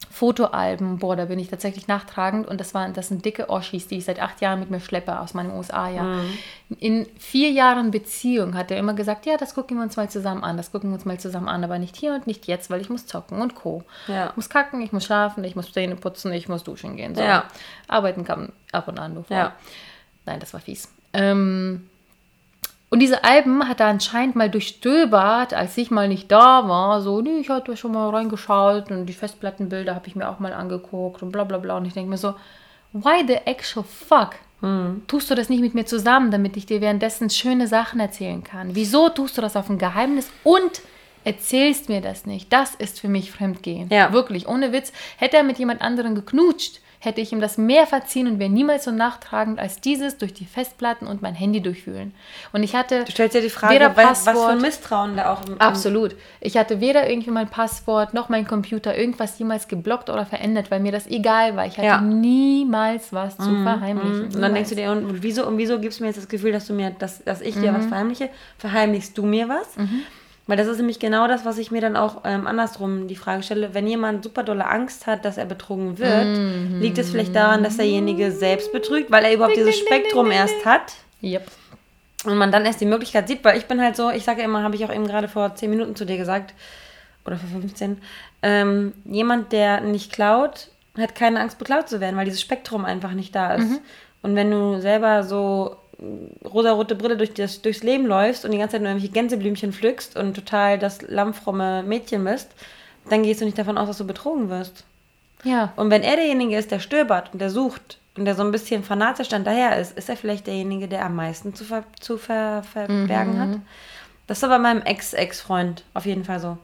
Fotoalben, boah, da bin ich tatsächlich nachtragend und das, waren, das sind dicke Oschis, die ich seit acht Jahren mit mir schleppe aus meinem USA-Jahr. Mhm. In vier Jahren Beziehung hat er immer gesagt, ja, das gucken wir uns mal zusammen an, das gucken wir uns mal zusammen an, aber nicht hier und nicht jetzt, weil ich muss zocken und Co. Ja. Ich muss kacken, ich muss schlafen, ich muss Zähne putzen, ich muss duschen gehen. So. Ja. Arbeiten kann ab und an, du ja. Nein, das war fies. Ähm, und diese Alben hat er anscheinend mal durchstöbert, als ich mal nicht da war. So, nee, ich hatte schon mal reingeschaut und die Festplattenbilder habe ich mir auch mal angeguckt und bla bla bla. Und ich denke mir so, why the actual fuck? Hm. Tust du das nicht mit mir zusammen, damit ich dir währenddessen schöne Sachen erzählen kann? Wieso tust du das auf ein Geheimnis und erzählst mir das nicht? Das ist für mich Fremdgehen. Ja. Wirklich, ohne Witz. Hätte er mit jemand anderem geknutscht, hätte ich ihm das mehr verziehen und wäre niemals so nachtragend als dieses durch die Festplatten und mein Handy durchwühlen. Und ich hatte.
Du stellst ja die Frage, weder Passwort, was für ein Misstrauen da auch
im, im Absolut. Ich hatte weder irgendwie mein Passwort noch mein Computer irgendwas jemals geblockt oder verändert, weil mir das egal war. Ich hatte ja. niemals was zu mm, verheimlichen.
Mm. Und dann denkst du dir, und wieso, und wieso gibst du mir jetzt das Gefühl, dass du mir, dass, dass ich dir was mhm. verheimliche? Verheimlichst du mir was? Mhm. Weil das ist nämlich genau das, was ich mir dann auch ähm, andersrum die Frage stelle. Wenn jemand super dolle Angst hat, dass er betrogen wird, mhm. liegt es vielleicht daran, dass derjenige selbst betrügt, weil er überhaupt ding, dieses ding, Spektrum ding, erst hat. Yep. Und man dann erst die Möglichkeit sieht, weil ich bin halt so, ich sage ja immer, habe ich auch eben gerade vor 10 Minuten zu dir gesagt, oder vor 15, ähm, jemand, der nicht klaut, hat keine Angst, beklaut zu werden, weil dieses Spektrum einfach nicht da ist. Mhm. Und wenn du selber so rosarote Brille durch das, durchs Leben läufst und die ganze Zeit nur irgendwelche Gänseblümchen pflückst und total das lammfromme Mädchen bist, dann gehst du nicht davon aus, dass du betrogen wirst. Ja. Und wenn er derjenige ist, der stöbert und der sucht und der so ein bisschen fanatisch dann daher ist, ist er vielleicht derjenige, der am meisten zu, ver zu ver verbergen mhm. hat. Das war bei meinem Ex-Ex-Freund auf jeden Fall so.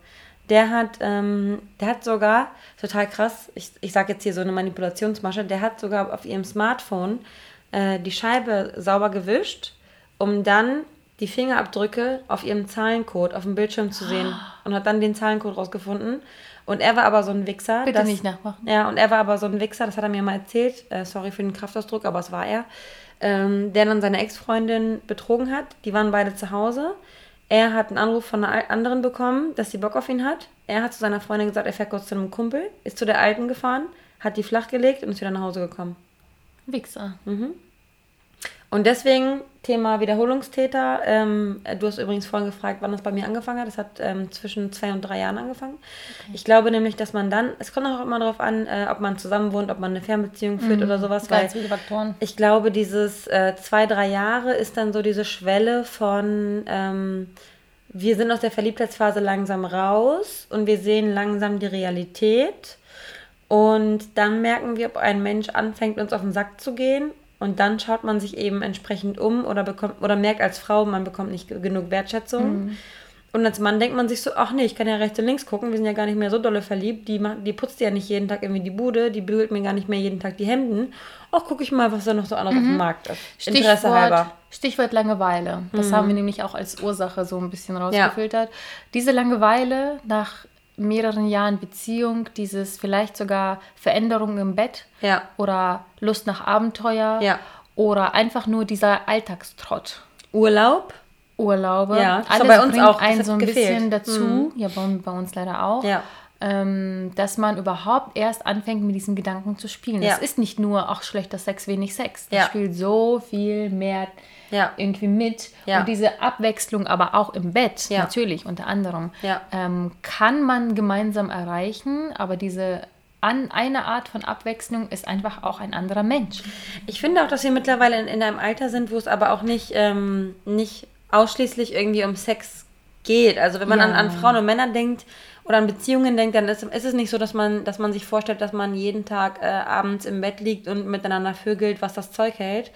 Der hat, ähm, der hat sogar, total krass, ich, ich sage jetzt hier so eine Manipulationsmasche, der hat sogar auf ihrem Smartphone äh, die Scheibe sauber gewischt, um dann die Fingerabdrücke auf ihrem Zahlencode auf dem Bildschirm zu sehen und hat dann den Zahlencode rausgefunden. Und er war aber so ein Wichser.
Bitte nicht nachmachen.
Ja, und er war aber so ein Wichser, das hat er mir mal erzählt. Äh, sorry für den Kraftausdruck, aber es war er. Ähm, der dann seine Ex-Freundin betrogen hat. Die waren beide zu Hause. Er hat einen Anruf von einer anderen bekommen, dass sie Bock auf ihn hat. Er hat zu seiner Freundin gesagt, er fährt kurz zu einem Kumpel, ist zu der Alten gefahren, hat die flachgelegt und ist wieder nach Hause gekommen.
Wichser.
Und deswegen Thema Wiederholungstäter. Ähm, du hast übrigens vorhin gefragt, wann das bei mir angefangen hat. Das hat ähm, zwischen zwei und drei Jahren angefangen. Ich glaube nämlich, dass man dann, es kommt auch immer darauf an, äh, ob man zusammen wohnt, ob man eine Fernbeziehung führt oder sowas. Weil
Ganz viele Faktoren.
ich glaube, dieses äh, zwei, drei Jahre ist dann so diese Schwelle von, ähm, wir sind aus der Verliebtheitsphase langsam raus und wir sehen langsam die Realität. Und dann merken wir, ob ein Mensch anfängt, uns auf den Sack zu gehen. Und dann schaut man sich eben entsprechend um oder bekommt oder merkt als Frau, man bekommt nicht ge- genug Wertschätzung. Und als Mann denkt man sich so, ach nee, ich kann ja rechts und links gucken, wir sind ja gar nicht mehr so dolle verliebt. Die, macht, die putzt ja nicht jeden Tag irgendwie die Bude, die bügelt mir gar nicht mehr jeden Tag die Hemden. Ach, gucke ich mal, was da noch so anderes auf dem Markt ist. Interesse
Stichwort,
halber.
Stichwort Langeweile. Das haben wir nämlich auch als Ursache so ein bisschen rausgefiltert. Diese Langeweile nach mehreren Jahren Beziehung, dieses vielleicht sogar Veränderungen im Bett
Ja.
oder Lust nach Abenteuer
Ja.
oder einfach nur dieser Alltagstrott.
Urlaub?
Urlaube.
Ja, das
Alles
bei uns
bringt
auch.
Einen so ein
gefehlt. Mhm.
bisschen dazu. Ja, bei, bei uns leider auch.
Ja.
Ähm, dass man überhaupt erst anfängt, mit diesen Gedanken zu spielen.
Ja.
Es ist nicht nur, ach, schlechter Sex, wenig Sex. Das
Ja.
spielt so viel mehr
Ja.
irgendwie mit. Und diese Abwechslung, aber auch im Bett, natürlich, unter anderem, ähm, kann man gemeinsam erreichen, aber diese an, eine Art von Abwechslung ist einfach auch ein anderer Mensch.
Ich finde auch, dass wir mittlerweile in, in einem Alter sind, wo es aber auch nicht, ähm, nicht ausschließlich irgendwie um Sex geht. Also wenn man
Ja.
an, an Frauen und Männer denkt oder an Beziehungen denkt, dann ist, ist es nicht so, dass man, dass man sich vorstellt, dass man jeden Tag äh, abends im Bett liegt und miteinander vögelt, was das Zeug hält.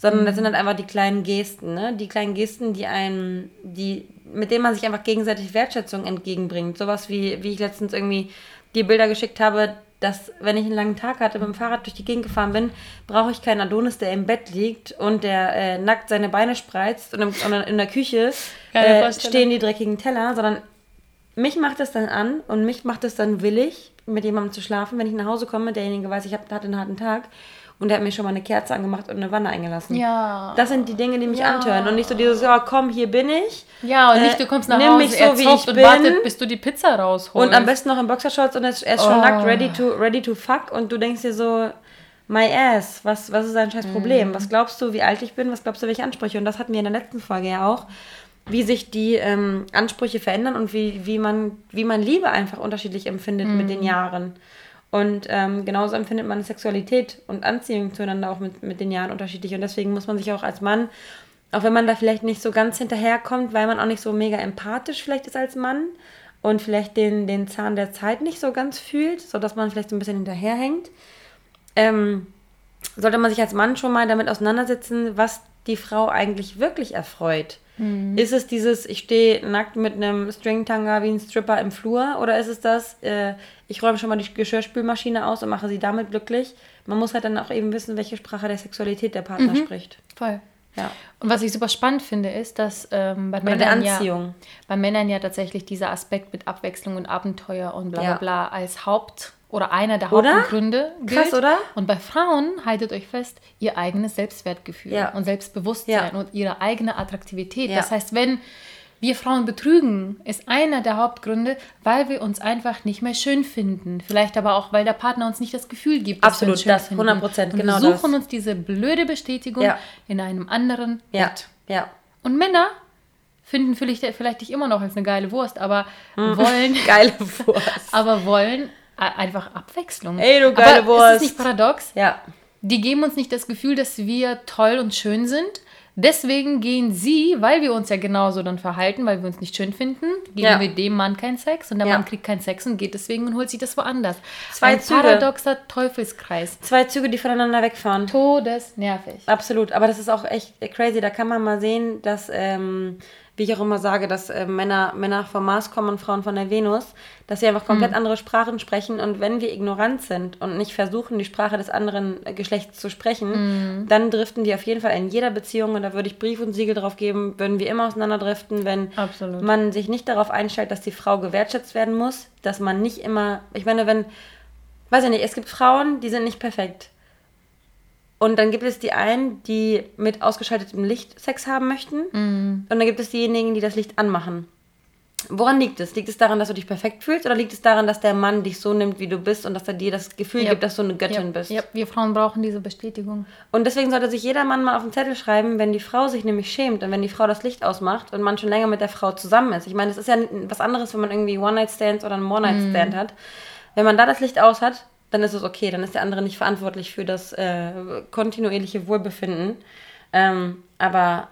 Sondern das sind halt einfach die kleinen Gesten, ne? Die kleinen Gesten, die einen, die, mit denen man sich einfach gegenseitig Wertschätzung entgegenbringt. Sowas wie, wie ich letztens irgendwie die Bilder geschickt habe, dass wenn ich einen langen Tag hatte, mit dem Fahrrad durch die Gegend gefahren bin, brauche ich keinen Adonis, der im Bett liegt und der äh, nackt seine Beine spreizt und, im, und in der Küche äh, stehen die dreckigen Teller, sondern mich macht es dann an und mich macht es dann willig, mit jemandem zu schlafen, wenn ich nach Hause komme, derjenige weiß, ich hab, hatte einen harten Tag und der hat mir schon mal eine Kerze angemacht und eine Wanne eingelassen.
Ja.
Das sind die Dinge, die mich
Ja.
antören und nicht so dieses, ja komm, hier bin ich.
Ja, und
Äh,
nicht, du kommst nach
nimm
Hause,
mich so, wie ich
und
bin.
wartet, bis du die Pizza rausholst.
Und am besten noch in Boxershorts und er ist er ist schon
Oh.
nackt, ready to, ready to fuck. Und du denkst dir so, my ass, was, was ist dein scheiß
Mhm.
Problem? Was glaubst du, wie alt ich bin? Was glaubst du, welche Ansprüche? Und das hatten wir in der letzten Folge ja auch, wie sich die ähm, Ansprüche verändern und wie, wie, man, wie man Liebe einfach unterschiedlich empfindet mit
Mhm.
den Jahren. Und ähm, genauso empfindet man Sexualität und Anziehung zueinander auch mit, mit den Jahren unterschiedlich. Und deswegen muss man sich auch als Mann, auch wenn man da vielleicht nicht so ganz hinterherkommt, weil man auch nicht so mega empathisch vielleicht ist als Mann und vielleicht den, den Zahn der Zeit nicht so ganz fühlt, sodass man vielleicht so ein bisschen hinterherhängt, ähm, sollte man sich als Mann schon mal damit auseinandersetzen, was die Frau eigentlich wirklich erfreut. Ist es dieses, ich stehe nackt mit einem Stringtanga wie ein Stripper im Flur oder ist es das, äh, ich räume schon mal die Geschirrspülmaschine aus und mache sie damit glücklich? Man muss halt dann auch eben wissen, welche Sprache der Sexualität der Partner spricht.
Voll.
Ja.
Und was ich super spannend finde, ist, dass ähm, bei,
Oder der
Männern
Anziehung.
Ja, bei Männern ja tatsächlich dieser Aspekt mit Abwechslung und Abenteuer und bla bla
Ja.
bla als Haupt- oder einer der
Oder?
Hauptgründe gilt.
Krass, oder?
Und bei Frauen, haltet euch fest, ihr eigenes Selbstwertgefühl
Ja.
und Selbstbewusstsein
Ja.
und ihre eigene Attraktivität.
Ja.
Das heißt, wenn wir Frauen betrügen, ist einer der Hauptgründe, weil wir uns einfach nicht mehr schön finden. Vielleicht aber auch, weil der Partner uns nicht das Gefühl gibt, dass
Absolut,
wir uns
das,
schön
100%,
finden. Und
genau
wir suchen
das.
uns diese blöde Bestätigung in einem anderen
Ja.
Bett.
Ja.
Und Männer finden vielleicht, vielleicht dich immer noch als eine geile Wurst, aber wollen,
Geile Wurst.
aber wollen einfach Abwechslung.
Ey, du geile
aber Ist
Wurst.
es nicht paradox?
Ja.
Die geben uns nicht das Gefühl, dass wir toll und schön sind. Deswegen gehen sie, weil wir uns ja genauso dann verhalten, weil wir uns nicht schön finden, geben
Ja.
wir dem Mann keinen Sex und der
Ja.
Mann kriegt keinen Sex und geht deswegen und holt sich das woanders.
Zwei
Ein
Züge.
paradoxer Teufelskreis.
Zwei Züge, die voneinander wegfahren.
Todesnervig.
Absolut, aber das ist auch echt crazy. Da kann man mal sehen, dass ähm, wie ich auch immer sage, dass äh, Männer, Männer vom Mars kommen und Frauen von der Venus, dass sie einfach komplett mhm. andere Sprachen sprechen und wenn wir ignorant sind und nicht versuchen, die Sprache des anderen äh, Geschlechts zu sprechen, mhm. dann driften die auf jeden Fall in jeder Beziehung und da würde ich Brief und Siegel drauf geben, würden wir immer auseinanderdriften, wenn Absolut. man sich nicht darauf einstellt, dass die Frau gewertschätzt werden muss, dass man nicht immer, ich meine, wenn, weiß ich nicht, es gibt Frauen, die sind nicht perfekt und dann gibt es die einen, die mit ausgeschaltetem Licht Sex haben möchten. Mhm. Und dann gibt es diejenigen, die das Licht anmachen. Woran liegt es? Liegt es daran, dass du dich perfekt fühlst oder liegt es daran, dass der Mann dich so nimmt, wie du bist und dass er dir das Gefühl ja. gibt, dass du eine Göttin
ja.
bist?
Ja, wir Frauen brauchen diese Bestätigung.
Und deswegen sollte sich jeder Mann mal auf den Zettel schreiben, wenn die Frau sich nämlich schämt und wenn die Frau das Licht ausmacht und man schon länger mit der Frau zusammen ist. Ich meine, es ist ja was anderes, wenn man irgendwie One-Night-Stands oder einen One-Night-Stand mhm. hat. Wenn man da das Licht aus hat, dann ist es okay, dann ist der andere nicht verantwortlich für das äh, kontinuierliche Wohlbefinden. Ähm, aber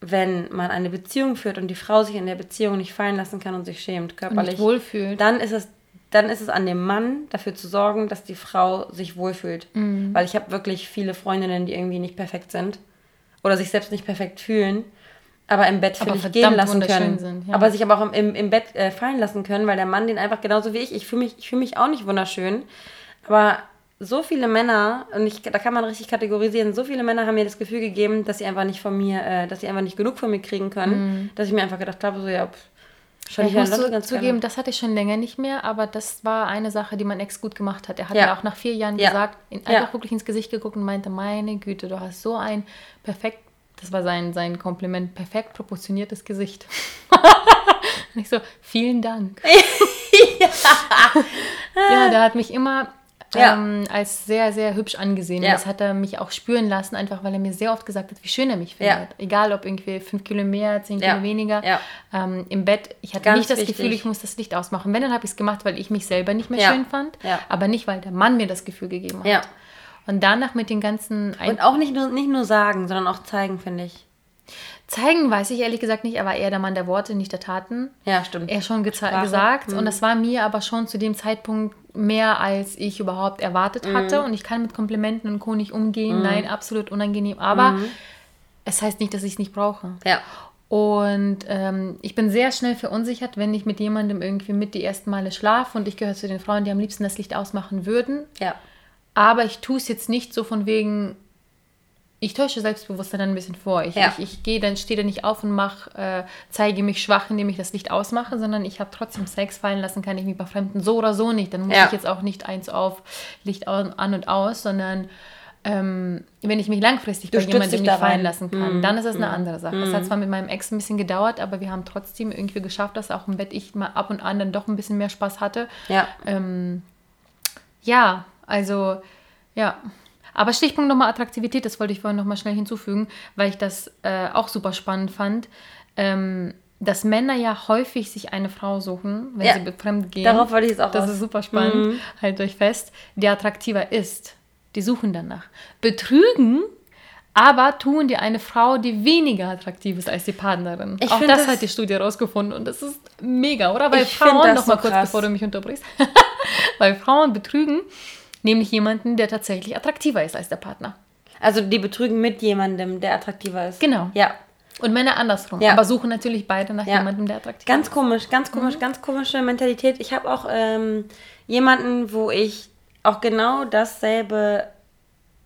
wenn man eine Beziehung führt und die Frau sich in der Beziehung nicht fallen lassen kann und sich schämt, körperlich, wohlfühlt. dann ist es dann ist es an dem Mann dafür zu sorgen, dass die Frau sich wohlfühlt. Mhm. Weil ich habe wirklich viele Freundinnen, die irgendwie nicht perfekt sind oder sich selbst nicht perfekt fühlen, aber im Bett für dich gehen lassen können. Sind, ja. Aber sich aber auch im, im Bett äh, fallen lassen können, weil der Mann den einfach genauso wie ich, ich fühle mich, fühl mich auch nicht wunderschön, aber so viele Männer, und ich, da kann man richtig kategorisieren, so viele Männer haben mir das Gefühl gegeben, dass sie einfach nicht von mir, äh, dass sie einfach nicht genug von mir kriegen können, mm. dass ich mir einfach gedacht habe, so ja, pff,
schon ich muss so, zugeben, das hatte ich schon länger nicht mehr, aber das war eine Sache, die mein Ex gut gemacht hat. Er hat ja, ja auch nach vier Jahren ja. gesagt, in, einfach ja. wirklich ins Gesicht geguckt und meinte, meine Güte, du hast so ein perfekt, das war sein, sein Kompliment, perfekt proportioniertes Gesicht. und ich so, vielen Dank. ja. ja, der hat mich immer ja. ähm, als sehr, sehr hübsch angesehen. Ja. Das hat er mich auch spüren lassen, einfach weil er mir sehr oft gesagt hat, wie schön er mich findet. Egal, ob irgendwie fünf Kilo mehr, zehn Kilo weniger. Ähm, Im Bett, ich hatte Ganz nicht das wichtig. Gefühl, ich muss das Licht ausmachen. Wenn, dann habe ich es gemacht, weil ich mich selber nicht mehr schön fand, aber nicht, weil der Mann mir das Gefühl gegeben hat. Und danach mit den ganzen...
Ein Und auch nicht nur, nicht nur sagen, sondern auch zeigen, finde ich.
Zeigen weiß ich ehrlich gesagt nicht, aber eher der Mann der Worte, nicht der Taten.
Ja, stimmt.
Er schon gesagt. Mhm. Und das war mir aber schon zu dem Zeitpunkt mehr, als ich überhaupt erwartet mhm. hatte. Und ich kann mit Komplimenten und Co. nicht umgehen. Mhm. Nein, absolut unangenehm. Aber mhm. es heißt nicht, dass ich es nicht brauche.
Ja.
Und ähm, ich bin sehr schnell verunsichert, wenn ich mit jemandem irgendwie mit die ersten Male schlafe. Und ich gehöre zu den Frauen, die am liebsten das Licht ausmachen würden.
Ja.
Aber ich tue es jetzt nicht so von wegen, ich täusche Selbstbewusstsein dann ein bisschen vor. Ich, ja. ich, ich gehe dann, stehe da nicht auf und mach, äh, zeige mich schwach, indem ich das Licht ausmache, sondern ich habe trotzdem Sex fallen lassen, kann ich mich bei Fremden so oder so nicht. Dann muss ja. ich jetzt auch nicht eins auf, Licht an und aus, sondern ähm, wenn ich mich langfristig du bei jemandem nicht fallen lassen kann, mm. dann ist das eine mm. andere Sache. Mm. Das hat mhm. zwar mit meinem Ex ein bisschen gedauert, aber wir haben trotzdem irgendwie geschafft, dass auch im Bett ich mal ab und an dann doch ein bisschen mehr Spaß hatte.
Ja.
Ähm, ja, also ja. Aber Stichpunkt nochmal Attraktivität, das wollte ich vorhin nochmal schnell hinzufügen, weil ich das äh, auch super spannend fand. Ähm, dass Männer ja häufig sich eine Frau suchen, wenn ja, sie fremd gehen.
Darauf wollte ich jetzt auch
Das raus. ist super spannend. Mhm. Halt euch fest, die attraktiver ist. Die suchen danach. Betrügen, aber tun die eine Frau, die weniger attraktiv ist als die Partnerin. Ich auch das, das, hat die Studie herausgefunden und das ist mega, oder? Weil Frauen, nochmal so kurz bevor du mich unterbrichst, weil Frauen betrügen Nämlich jemanden, der tatsächlich attraktiver ist als der Partner.
Also die betrügen mit jemandem, der attraktiver ist.
Genau.
Ja.
Und Männer andersrum. Ja. Aber suchen natürlich beide nach ja. jemandem, der attraktiv
ganz ist. Ganz komisch, ganz komisch, mhm. ganz komische Mentalität. Ich habe auch ähm, jemanden, wo ich auch genau dasselbe,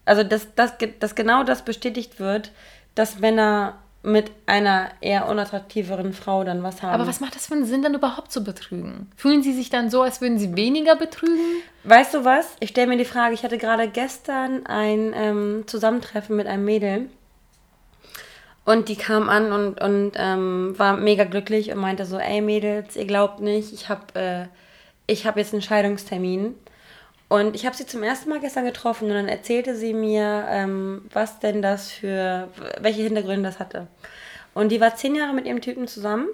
also dass, dass, dass genau das bestätigt wird, dass Männer mit einer eher unattraktiveren Frau dann was haben.
Aber was macht das für einen Sinn, dann überhaupt zu betrügen? Fühlen Sie sich dann so, als würden Sie weniger betrügen?
Weißt du was? Ich stelle mir die Frage, ich hatte gerade gestern ein ähm, Zusammentreffen mit einem Mädel. Und die kam an und, und ähm, war mega glücklich und meinte so, ey Mädels, ihr glaubt nicht, ich habe äh, hab jetzt einen Scheidungstermin. Und ich habe sie zum ersten Mal gestern getroffen und dann erzählte sie mir, ähm, was denn das für, welche Hintergründe das hatte. Und die war zehn Jahre mit ihrem Typen zusammen.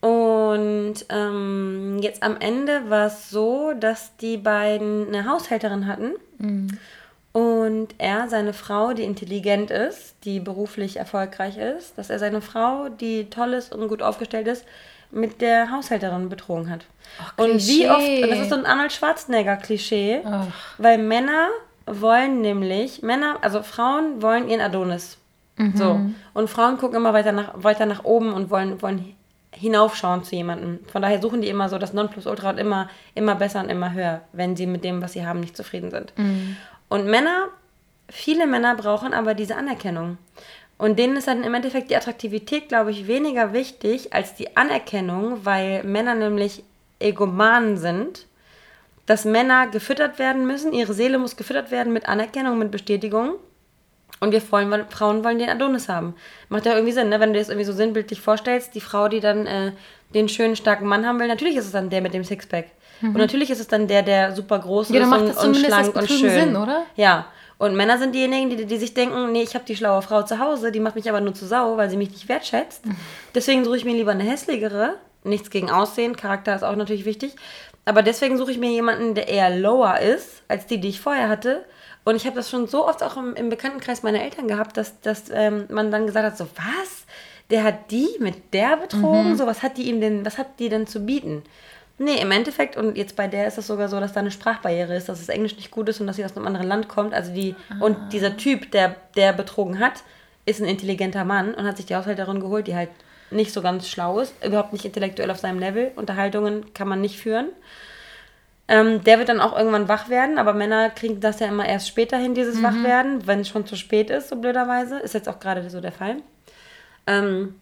Und ähm, jetzt am Ende war es so, dass die beiden eine Haushälterin hatten. Mhm. Und er seine Frau, die intelligent ist, die beruflich erfolgreich ist, dass er seine Frau, die toll ist und gut aufgestellt ist, mit der Haushälterin betrogen hat. Ach, und wie oft, und das ist so ein Arnold Schwarzenegger-Klischee, weil Männer wollen nämlich, Männer, also Frauen wollen ihren Adonis. Mhm. So. Und Frauen gucken immer weiter nach, weiter nach oben und wollen, wollen hinaufschauen zu jemandem. Von daher suchen die immer so das Nonplusultra und immer, immer besser und immer höher, wenn sie mit dem, was sie haben, nicht zufrieden sind. Mhm. Und Männer, viele Männer brauchen aber diese Anerkennung. Und denen ist dann im Endeffekt die Attraktivität, glaube ich, weniger wichtig als die Anerkennung, weil Männer nämlich Egomanen sind, dass Männer gefüttert werden müssen, ihre Seele muss gefüttert werden mit Anerkennung, mit Bestätigung. Und wir Frauen, Frauen wollen den Adonis haben. Macht ja irgendwie Sinn, ne? wenn du dir das irgendwie so sinnbildlich vorstellst. Die Frau, die dann äh, den schönen, starken Mann haben will, natürlich ist es dann der mit dem Sixpack. Mhm. Und natürlich ist es dann der, der super groß ja, ist und, und schlank und schön. Sinn, oder? Ja. Und Männer sind diejenigen, die, die sich denken, nee, ich habe die schlaue Frau zu Hause, die macht mich aber nur zu sau, weil sie mich nicht wertschätzt. Deswegen suche ich mir lieber eine hässlichere. Nichts gegen Aussehen, Charakter ist auch natürlich wichtig. Aber deswegen suche ich mir jemanden, der eher lower ist, als die, die ich vorher hatte und ich habe das schon so oft auch im, im, Bekanntenkreis meiner Eltern gehabt, dass, dass ähm, man dann gesagt hat, so was? Der hat die mit der betrogen? Mhm. So, was hat die ihm denn, was hat die denn zu bieten? Nee, im Endeffekt, und jetzt bei der ist es sogar so, dass da eine Sprachbarriere ist, dass das Englisch nicht gut ist und dass sie aus einem anderen Land kommt. Also die, ah. und dieser Typ, der, der betrogen hat, ist ein intelligenter Mann und hat sich die Haushälterin geholt, die halt nicht so ganz schlau ist, überhaupt nicht intellektuell auf seinem Level. Unterhaltungen kann man nicht führen. Ähm, der wird dann auch irgendwann wach werden, aber Männer kriegen das ja immer erst später hin, dieses mhm. Wachwerden, wenn es schon zu spät ist, so blöderweise. Ist jetzt auch gerade so der Fall. Ähm,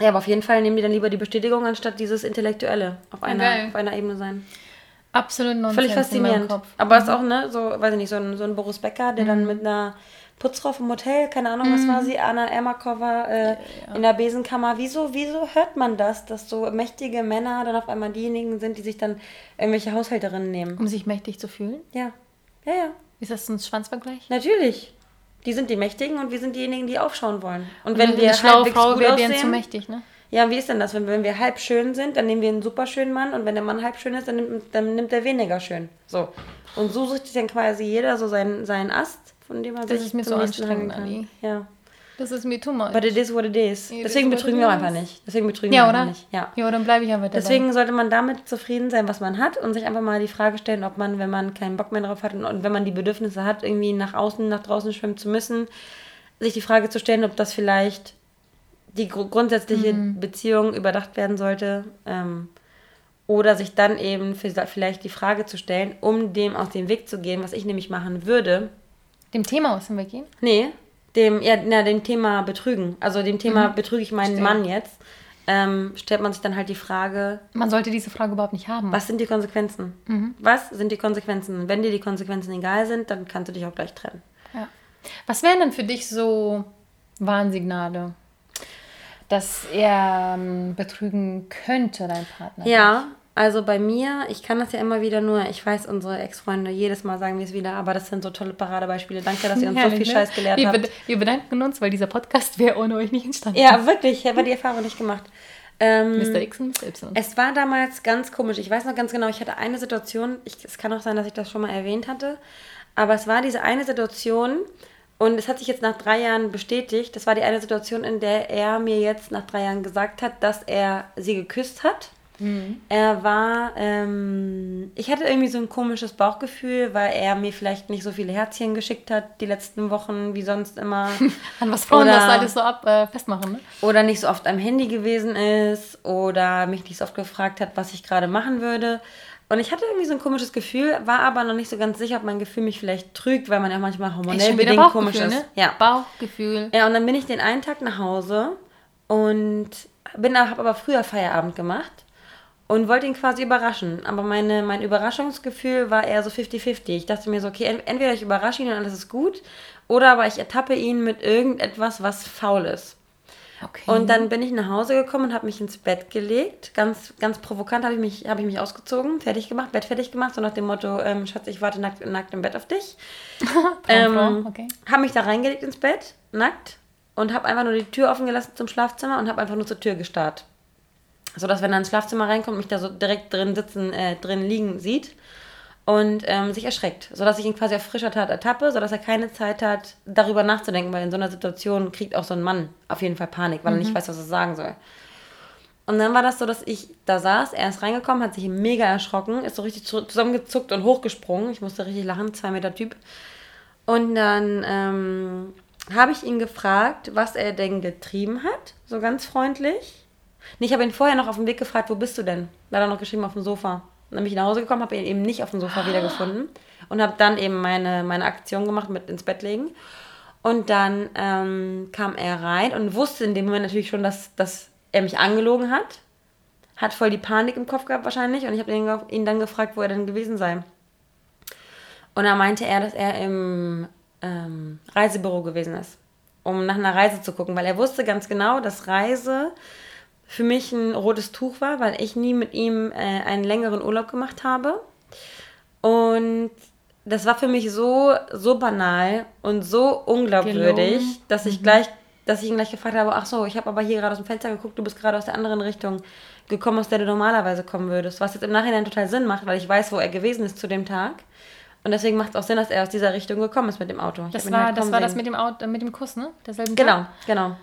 ja, aber auf jeden Fall nehmen die dann lieber die Bestätigung anstatt dieses Intellektuelle auf einer, okay. auf einer Ebene sein. Absolut Nonsens Völlig faszinierend. Aber es ist auch, ne, so, weiß ich nicht, so ein, so ein Boris Becker, der mhm. dann mit einer Putzfrau vom Hotel, keine Ahnung, was war mhm. sie, Anna Ermakova äh, ja, ja. in der Besenkammer. Wieso, wieso hört man das, dass so mächtige Männer dann auf einmal diejenigen sind, die sich dann irgendwelche Haushälterinnen nehmen?
Um sich mächtig zu fühlen?
Ja. Ja, ja.
Ist das ein Schwanzvergleich?
Natürlich. Die sind die Mächtigen und wir sind diejenigen, die aufschauen wollen. Und, und wenn wir eine schlaue Frau wäre denen zu mächtig, ne? Ja, wie ist denn das? Wenn, wenn wir halb schön sind, dann nehmen wir einen super schönen Mann und wenn der Mann halb schön ist, dann nimmt, dann nimmt er weniger schön. So. Und so sucht sich dann quasi jeder so seinen, seinen Ast von dem man das sich ist mir so anstrengend,
Anni. Ja. Das ist mir too much.
But it is what it is. It Deswegen is betrügen wir einfach nicht. Deswegen betrügen ja, wir einfach nicht. Ja, ja dann bleibe ich einfach dabei. Deswegen sollte man damit zufrieden sein, was man hat und sich einfach mal die Frage stellen, ob man, wenn man keinen Bock mehr drauf hat und, und wenn man die Bedürfnisse hat, irgendwie nach außen, nach draußen schwimmen zu müssen, sich die Frage zu stellen, ob das vielleicht die gr grundsätzliche mhm. Beziehung überdacht werden sollte. Ähm, oder sich dann eben vielleicht die Frage zu stellen, um dem aus dem Weg zu gehen, was ich nämlich machen würde,
dem Thema aus dem Weg gehen?
Nee, dem, ja, na, dem Thema Betrügen. Also dem Thema mhm. betrüge ich meinen Stimmt. Mann jetzt. Ähm, stellt man sich dann halt die Frage.
Man sollte diese Frage überhaupt nicht haben.
Was sind die Konsequenzen? Mhm. Was sind die Konsequenzen? Wenn dir die Konsequenzen egal sind, dann kannst du dich auch gleich trennen.
Ja. Was wären denn für dich so Warnsignale, dass er ähm, betrügen könnte, dein Partner?
Ja, also bei mir, ich kann das ja immer wieder nur, ich weiß, unsere Ex-Freunde, jedes Mal sagen wir es wieder, aber das sind so tolle Paradebeispiele. Danke, dass ihr uns Herrlich, so viel ne? Scheiß
gelehrt wir habt. Wir bedanken uns, weil dieser Podcast wäre ohne euch nicht entstanden.
Ja, wirklich, ich habe die Erfahrung nicht gemacht. Ähm, Mr. X und Mr. Y. Es war damals ganz komisch. Ich weiß noch ganz genau, ich hatte eine Situation, ich, es kann auch sein, dass ich das schon mal erwähnt hatte, aber es war diese eine Situation, und es hat sich jetzt nach drei Jahren bestätigt. Das war die eine Situation, in der er mir jetzt nach drei Jahren gesagt hat, dass er sie geküsst hat. Mhm. Er war, ähm, ich hatte irgendwie so ein komisches Bauchgefühl, weil er mir vielleicht nicht so viele Herzchen geschickt hat die letzten Wochen wie sonst immer. An was Frauen oder, das alles so ab, äh, festmachen, ne? Oder nicht so oft am Handy gewesen ist oder mich nicht so oft gefragt hat, was ich gerade machen würde. Und ich hatte irgendwie so ein komisches Gefühl, war aber noch nicht so ganz sicher, ob mein Gefühl mich vielleicht trügt, weil man ja manchmal hormonell bedingt komisch ist. Ne? Ja. Bauchgefühl. Ja, und dann bin ich den einen Tag nach Hause und bin habe aber früher Feierabend gemacht und wollte ihn quasi überraschen. Aber meine, mein Überraschungsgefühl war eher so 50-50. Ich dachte mir so, okay, entweder ich überrasche ihn und alles ist gut, oder aber ich ertappe ihn mit irgendetwas, was faul ist. Okay. Und dann bin ich nach Hause gekommen und habe mich ins Bett gelegt. Ganz, ganz provokant habe ich, mich, hab ich mich ausgezogen, fertig gemacht, Bett fertig gemacht, so nach dem Motto, ähm, Schatz, ich warte nackt, nackt im Bett auf dich. ähm, okay. Habe mich da reingelegt ins Bett, nackt, und habe einfach nur die Tür offen gelassen zum Schlafzimmer und habe einfach nur zur Tür gestarrt so dass wenn er ins Schlafzimmer reinkommt, mich da so direkt drin sitzen, äh, drin liegen sieht und ähm, sich erschreckt, so dass ich ihn quasi auf frischer Tat ertappe, so dass er keine Zeit hat, darüber nachzudenken, weil in so einer Situation kriegt auch so ein Mann auf jeden Fall Panik, weil mhm. er nicht mhm. weiß, was er sagen soll. Und dann war das so, dass ich da saß, er ist reingekommen, hat sich mega erschrocken, ist so richtig zusammengezuckt und hochgesprungen. Ich musste richtig lachen, zwei Meter Typ. Und dann ähm, habe ich ihn gefragt, was er denn getrieben hat, so ganz freundlich. Nee, ich habe ihn vorher noch auf dem Weg gefragt, wo bist du denn? Da hat er noch geschrieben, auf dem Sofa. Dann bin ich nach Hause gekommen, habe ihn eben nicht auf dem Sofa wiedergefunden und habe dann eben meine, meine Aktion gemacht mit ins Bett legen. Und dann ähm, kam er rein und wusste in dem Moment natürlich schon, dass, dass er mich angelogen hat. Hat voll die Panik im Kopf gehabt wahrscheinlich. Und ich habe ihn, ihn dann gefragt, wo er denn gewesen sei. Und da meinte er, dass er im ähm, Reisebüro gewesen ist, um nach einer Reise zu gucken, weil er wusste ganz genau, dass Reise für mich ein rotes Tuch war, weil ich nie mit ihm äh, einen längeren Urlaub gemacht habe. Und das war für mich so, so banal und so unglaubwürdig, Gelogen. dass ich mhm. gleich, dass ich ihn gleich gefragt habe, ach so, ich habe aber hier gerade aus dem Fenster geguckt, du bist gerade aus der anderen Richtung gekommen, aus der du normalerweise kommen würdest. Was jetzt im Nachhinein total Sinn macht, weil ich weiß, wo er gewesen ist zu dem Tag. Und deswegen macht es auch Sinn, dass er aus dieser Richtung gekommen ist mit dem Auto.
Ich das war, halt das, war das mit dem Auto, mit dem Kuss, ne?
Derselben genau, Tag? genau.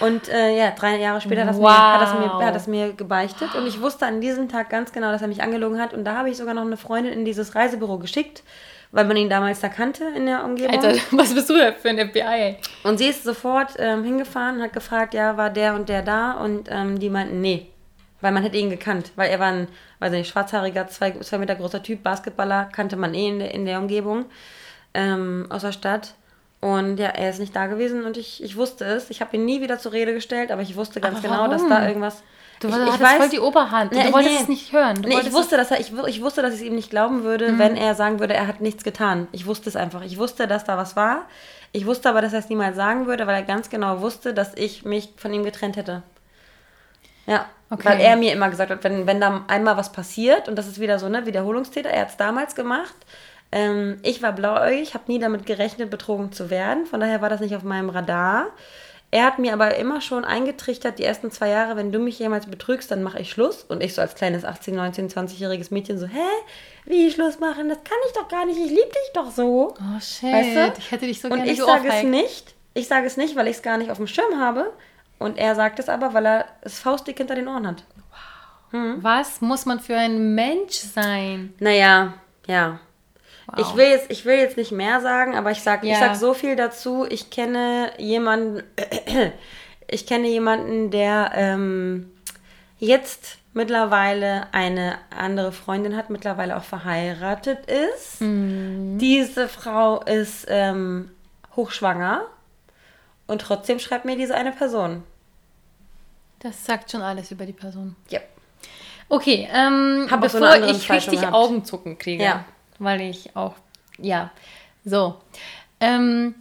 Und äh, ja, drei Jahre später wow. hat, das mir, hat das mir gebeichtet. Und ich wusste an diesem Tag ganz genau, dass er mich angelogen hat. Und da habe ich sogar noch eine Freundin in dieses Reisebüro geschickt, weil man ihn damals da kannte in der Umgebung.
Alter, was bist du da für ein FBI?
Und sie ist sofort ähm, hingefahren, hat gefragt, ja, war der und der da? Und ähm, die meinten, nee, weil man hätte ihn gekannt, weil er war ein, weiß nicht, schwarzhaariger, zwei, zwei Meter großer Typ, Basketballer, kannte man eh in der, in der Umgebung ähm, aus der Stadt. Und ja, er ist nicht da gewesen und ich, ich wusste es. Ich habe ihn nie wieder zur Rede gestellt, aber ich wusste ganz genau, dass da irgendwas.
Du ich, ich weiß, voll die Oberhand. Du, nee, wolltest nee, es nicht hören.
nee, ich wusste, dass er, ich, ich wusste, dass ich es ihm nicht glauben würde, mhm. wenn er sagen würde, er hat nichts getan. Ich wusste es einfach. Ich wusste, dass da was war. Ich wusste aber, dass er es niemals sagen würde, weil er ganz genau wusste, dass ich mich von ihm getrennt hätte. Ja. Okay. Weil er mir immer gesagt hat, wenn, wenn da einmal was passiert, und das ist wieder so, ne, Wiederholungstäter, er hat es damals gemacht. Ähm, ich war blauäugig, habe nie damit gerechnet, betrogen zu werden. Von daher war das nicht auf meinem Radar. Er hat mir aber immer schon eingetrichtert, die ersten zwei Jahre, wenn du mich jemals betrügst, dann mache ich Schluss. Und ich so als kleines 18, 19, 20-jähriges Mädchen so, hä? Wie Schluss machen? Das kann ich doch gar nicht. Ich liebe dich doch so.
Oh shit. Weißt du? Ich hätte dich so
Und
gerne
ich sage es nicht. Ich sage es nicht, weil ich es gar nicht auf dem Schirm habe. Und er sagt es aber, weil er es faustdick hinter den Ohren hat.
Wow. Hm? Was muss man für ein Mensch sein?
Naja, ja. Wow. Ich, will jetzt, ich will jetzt nicht mehr sagen, aber ich sage ja. ich sag so viel dazu. Ich kenne jemanden, ich kenne jemanden, der ähm, jetzt mittlerweile eine andere Freundin hat, mittlerweile auch verheiratet ist. Mhm. Diese Frau ist ähm, hochschwanger und trotzdem schreibt mir diese eine Person.
Das sagt schon alles über die Person.
Ja.
Okay, ähm, bevor so ich richtig gehabt. Augenzucken kriege, ja. Weil ich auch, ja, so. Ähm,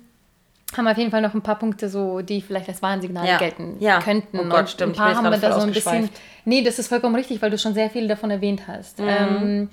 haben wir auf jeden Fall noch ein paar Punkte, so, die vielleicht als Warnsignale ja. gelten ja. könnten. Oh
Gott, stimmt.
Ein paar haben wir da so ein bisschen. Nee, das ist vollkommen richtig, weil du schon sehr viel davon erwähnt hast. Mhm. Ähm,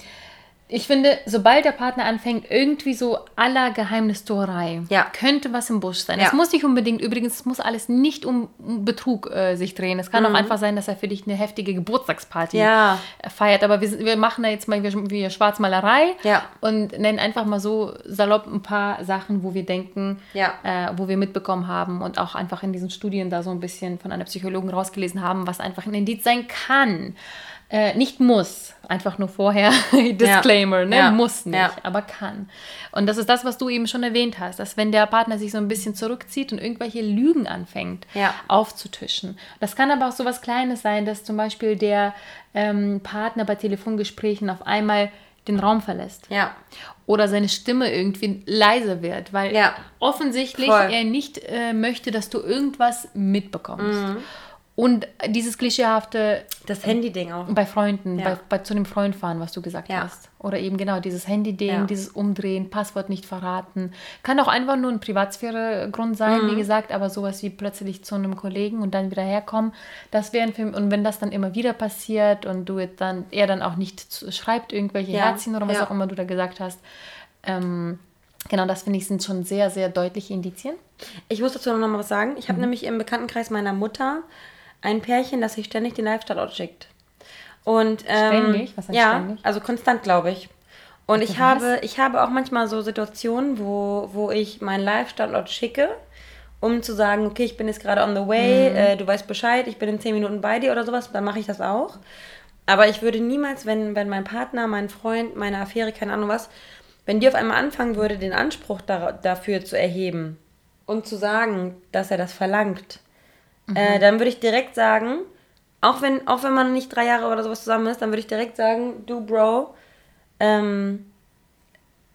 ich finde, sobald der Partner anfängt, irgendwie so aller Geheimnistuerei,
ja.
könnte was im Busch sein. Es ja. muss nicht unbedingt, übrigens, es muss alles nicht um Betrug äh, sich drehen. Es kann mhm. auch einfach sein, dass er für dich eine heftige Geburtstagsparty
ja.
feiert. Aber wir, wir, machen da jetzt mal wie, wie Schwarzmalerei und nennen einfach mal so salopp ein paar Sachen, wo wir denken, äh, wo wir mitbekommen haben und auch einfach in diesen Studien da so ein bisschen von einer Psychologin rausgelesen haben, was einfach ein Indiz sein kann. Äh, nicht muss, einfach nur vorher Disclaimer, ja. ne? Ja. Muss nicht, ja. aber kann. Und das ist das, was du eben schon erwähnt hast, dass wenn der Partner sich so ein bisschen zurückzieht und irgendwelche Lügen anfängt aufzutischen. Das kann aber auch so was Kleines sein, dass zum Beispiel der ähm, Partner bei Telefongesprächen auf einmal den Raum verlässt.
Ja.
Oder seine Stimme irgendwie leiser wird, weil offensichtlich Voll. er nicht äh, möchte, dass du irgendwas mitbekommst. Mhm. Und dieses klischeehafte.
Das Handy-Ding auch.
Bei Freunden, ja. bei, bei, zu dem Freund fahren, was du gesagt ja. hast. Oder eben genau dieses Handy-Ding, ja. dieses Umdrehen, Passwort nicht verraten. Kann auch einfach nur ein Privatsphäre-Grund sein, mhm. wie gesagt, aber sowas wie plötzlich zu einem Kollegen und dann wieder herkommen, das wäre ein Film. Und wenn das dann immer wieder passiert und du dann, er dann auch nicht schreibt, irgendwelche Herzchen oder was auch immer du da gesagt hast, ähm, Genau, das finde ich sind schon sehr, sehr deutliche Indizien.
Ich muss dazu noch mal was sagen. Ich habe mhm. nämlich im Bekanntenkreis meiner Mutter ein Pärchen, das sich ständig den Live-Standort schickt. Und, ähm,
ständig? Was heißt
ja,
ständig?
also konstant, glaube ich. Und okay, ich, habe, ich habe auch manchmal so Situationen, wo, wo ich meinen Live-Standort schicke, um zu sagen, okay, ich bin jetzt gerade on the way, mhm. äh, du weißt Bescheid, ich bin in 10 Minuten bei dir oder sowas, dann mache ich das auch. Aber ich würde niemals, wenn, wenn mein Partner, mein Freund, meine Affäre, keine Ahnung was, wenn die auf einmal anfangen würde, den Anspruch da, dafür zu erheben, und zu sagen, dass er das verlangt, mhm. äh, dann würde ich direkt sagen, auch wenn, auch wenn man nicht drei Jahre oder sowas zusammen ist, dann würde ich direkt sagen, du Bro, ähm,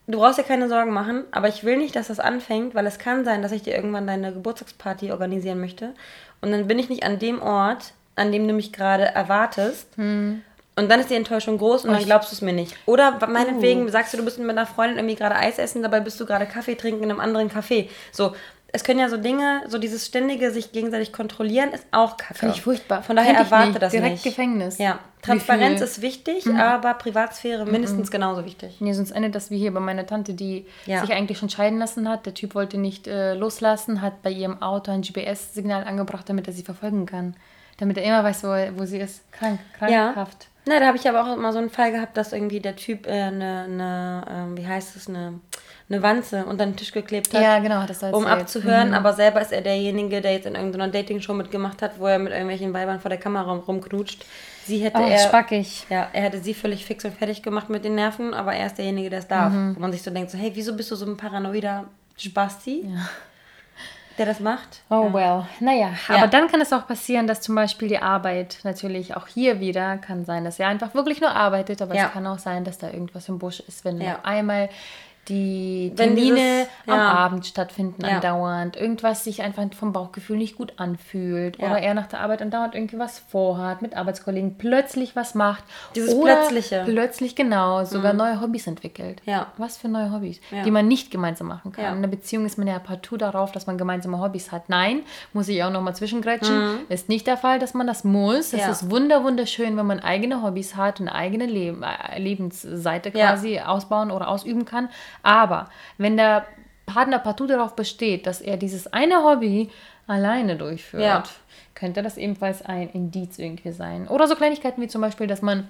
du brauchst dir keine Sorgen machen, aber ich will nicht, dass das anfängt, weil es kann sein, dass ich dir irgendwann deine Geburtstagsparty organisieren möchte. Und dann bin ich nicht an dem Ort, an dem du mich gerade erwartest. Hm. Und dann ist die Enttäuschung groß und dann glaubst du es mir nicht. Oder meinetwegen uh. sagst du, du bist mit einer Freundin irgendwie gerade Eis essen, dabei bist du gerade Kaffee trinken in einem anderen Café. So, es können ja so Dinge, so dieses ständige sich gegenseitig kontrollieren, ist auch kacke. Finde ich furchtbar. Von daher erwarte nicht. das Direkt nicht. Gefängnis. Ja. Transparenz ist wichtig, mhm. aber Privatsphäre mhm. mindestens mhm. genauso wichtig.
Nee, sonst endet das wie hier bei meiner Tante, die ja. sich eigentlich schon scheiden lassen hat. Der Typ wollte nicht äh, loslassen, hat bei ihrem Auto ein GPS-Signal angebracht, damit er sie verfolgen kann. Damit er immer weiß, wo, wo sie ist. Krank, krankhaft.
Ja. Na, da habe ich aber auch immer so einen Fall gehabt, dass irgendwie der Typ eine, äh, ne, äh, wie heißt es, eine eine Wanze unter den Tisch geklebt hat. Ja, genau, das Um abzuhören, mhm. aber selber ist er derjenige, der jetzt in irgendeiner Dating-Show mitgemacht hat, wo er mit irgendwelchen Weibern vor der Kamera rumknutscht. Sie hätte oh, er. Spackig. Ja, er hätte sie völlig fix und fertig gemacht mit den Nerven, aber er ist derjenige, der es darf. Mhm. Wo man sich so denkt, so, hey, wieso bist du so ein paranoider Spasti? Ja der das macht.
Oh ja. well. Naja, ja. aber dann kann es auch passieren, dass zum Beispiel die Arbeit natürlich auch hier wieder kann sein, dass er einfach wirklich nur arbeitet, aber ja. es kann auch sein, dass da irgendwas im Busch ist, wenn ja. einmal die Termine dieses, ja. am Abend stattfinden ja. andauernd, irgendwas sich einfach vom Bauchgefühl nicht gut anfühlt ja. oder er nach der Arbeit andauernd irgendwie was vorhat, mit Arbeitskollegen plötzlich was macht. Dieses oder Plötzliche. Plötzlich, genau, sogar mhm. neue Hobbys entwickelt. Ja. Was für neue Hobbys, die man nicht gemeinsam machen kann. In einer Beziehung ist man ja partout darauf, dass man gemeinsame Hobbys hat. Nein, muss ich auch nochmal zwischengrätschen, mhm. ist nicht der Fall, dass man das muss. Es ist wunder wunderschön, wenn man eigene Hobbys hat und eigene Leb äh, Lebensseite quasi ausbauen oder ausüben kann. Aber wenn der Partner partout darauf besteht, dass er dieses eine Hobby alleine durchführt, ja. könnte das ebenfalls ein Indiz irgendwie sein. Oder so Kleinigkeiten wie zum Beispiel, dass man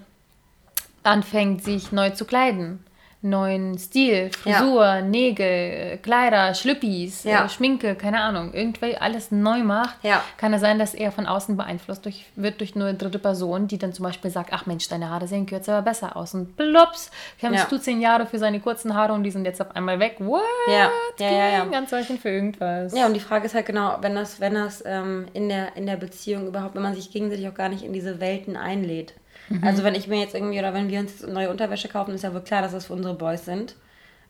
anfängt, sich neu zu kleiden neuen Stil, Frisur, ja. Nägel, Kleider, Schlüppis, ja. äh, Schminke, keine Ahnung, irgendwie alles neu macht, ja. kann es sein, dass er von außen beeinflusst durch, wird durch eine dritte Person, die dann zum Beispiel sagt, ach Mensch, deine Haare sehen kürzer aber besser aus. Und plops, kämpfst du zehn Jahre für seine kurzen Haare und die sind jetzt auf einmal weg. What? Ja, ja, ja,
ja. Ganz solchen für irgendwas. Ja, und die Frage ist halt genau, wenn das, wenn das ähm, in, der, in der Beziehung überhaupt, wenn man sich gegenseitig auch gar nicht in diese Welten einlädt. Mhm. Also wenn ich mir jetzt irgendwie oder wenn wir uns neue Unterwäsche kaufen, ist ja wohl klar, dass das für unsere Boys sind.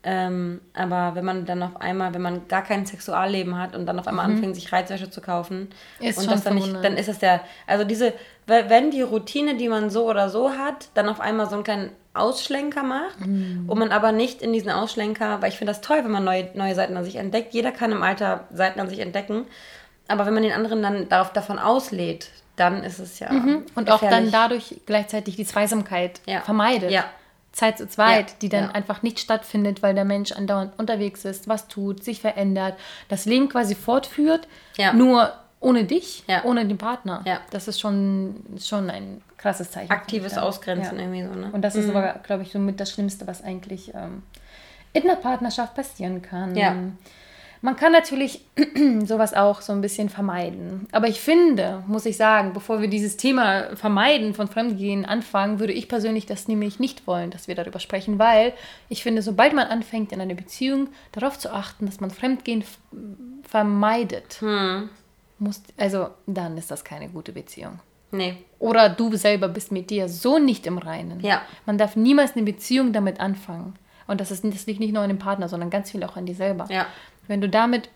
Ähm, aber wenn man dann auf einmal, wenn man gar kein Sexualleben hat und dann auf einmal mhm. anfängt, sich Reizwäsche zu kaufen ist und das dann nicht, dann ist es der, also diese, wenn die Routine, die man so oder so hat, dann auf einmal so einen kleinen Ausschlenker macht mhm. und man aber nicht in diesen Ausschlenker, weil ich finde das toll, wenn man neue, neue Seiten an sich entdeckt. Jeder kann im Alter Seiten an sich entdecken. Aber wenn man den anderen dann darauf, davon auslädt, dann ist es ja. Mhm.
Und auch dann dadurch gleichzeitig die Zweisamkeit ja. vermeidet. Ja. Zeit zu zweit, ja. die dann ja. einfach nicht stattfindet, weil der Mensch andauernd unterwegs ist, was tut, sich verändert, das Leben quasi fortführt, ja. nur ohne dich, ohne den Partner. Das ist schon, schon ein krasses Zeichen. Aktives Ausgrenzen irgendwie so. Ne? Und das mhm. ist aber, glaube ich, somit das Schlimmste, was eigentlich ähm, in einer Partnerschaft passieren kann. Man kann natürlich sowas auch so ein bisschen vermeiden. Aber ich finde, muss ich sagen, bevor wir dieses Thema Vermeiden von Fremdgehen anfangen, würde ich persönlich das nämlich nicht wollen, dass wir darüber sprechen, weil ich finde, sobald man anfängt, in einer Beziehung darauf zu achten, dass man Fremdgehen vermeidet, hm. muss, also dann ist das keine gute Beziehung. Nee. Oder du selber bist mit dir so nicht im Reinen. Ja. Man darf niemals eine Beziehung damit anfangen. Und das, ist, das liegt nicht nur an dem Partner, sondern ganz viel auch an dir selber. Ja. Wenn du damit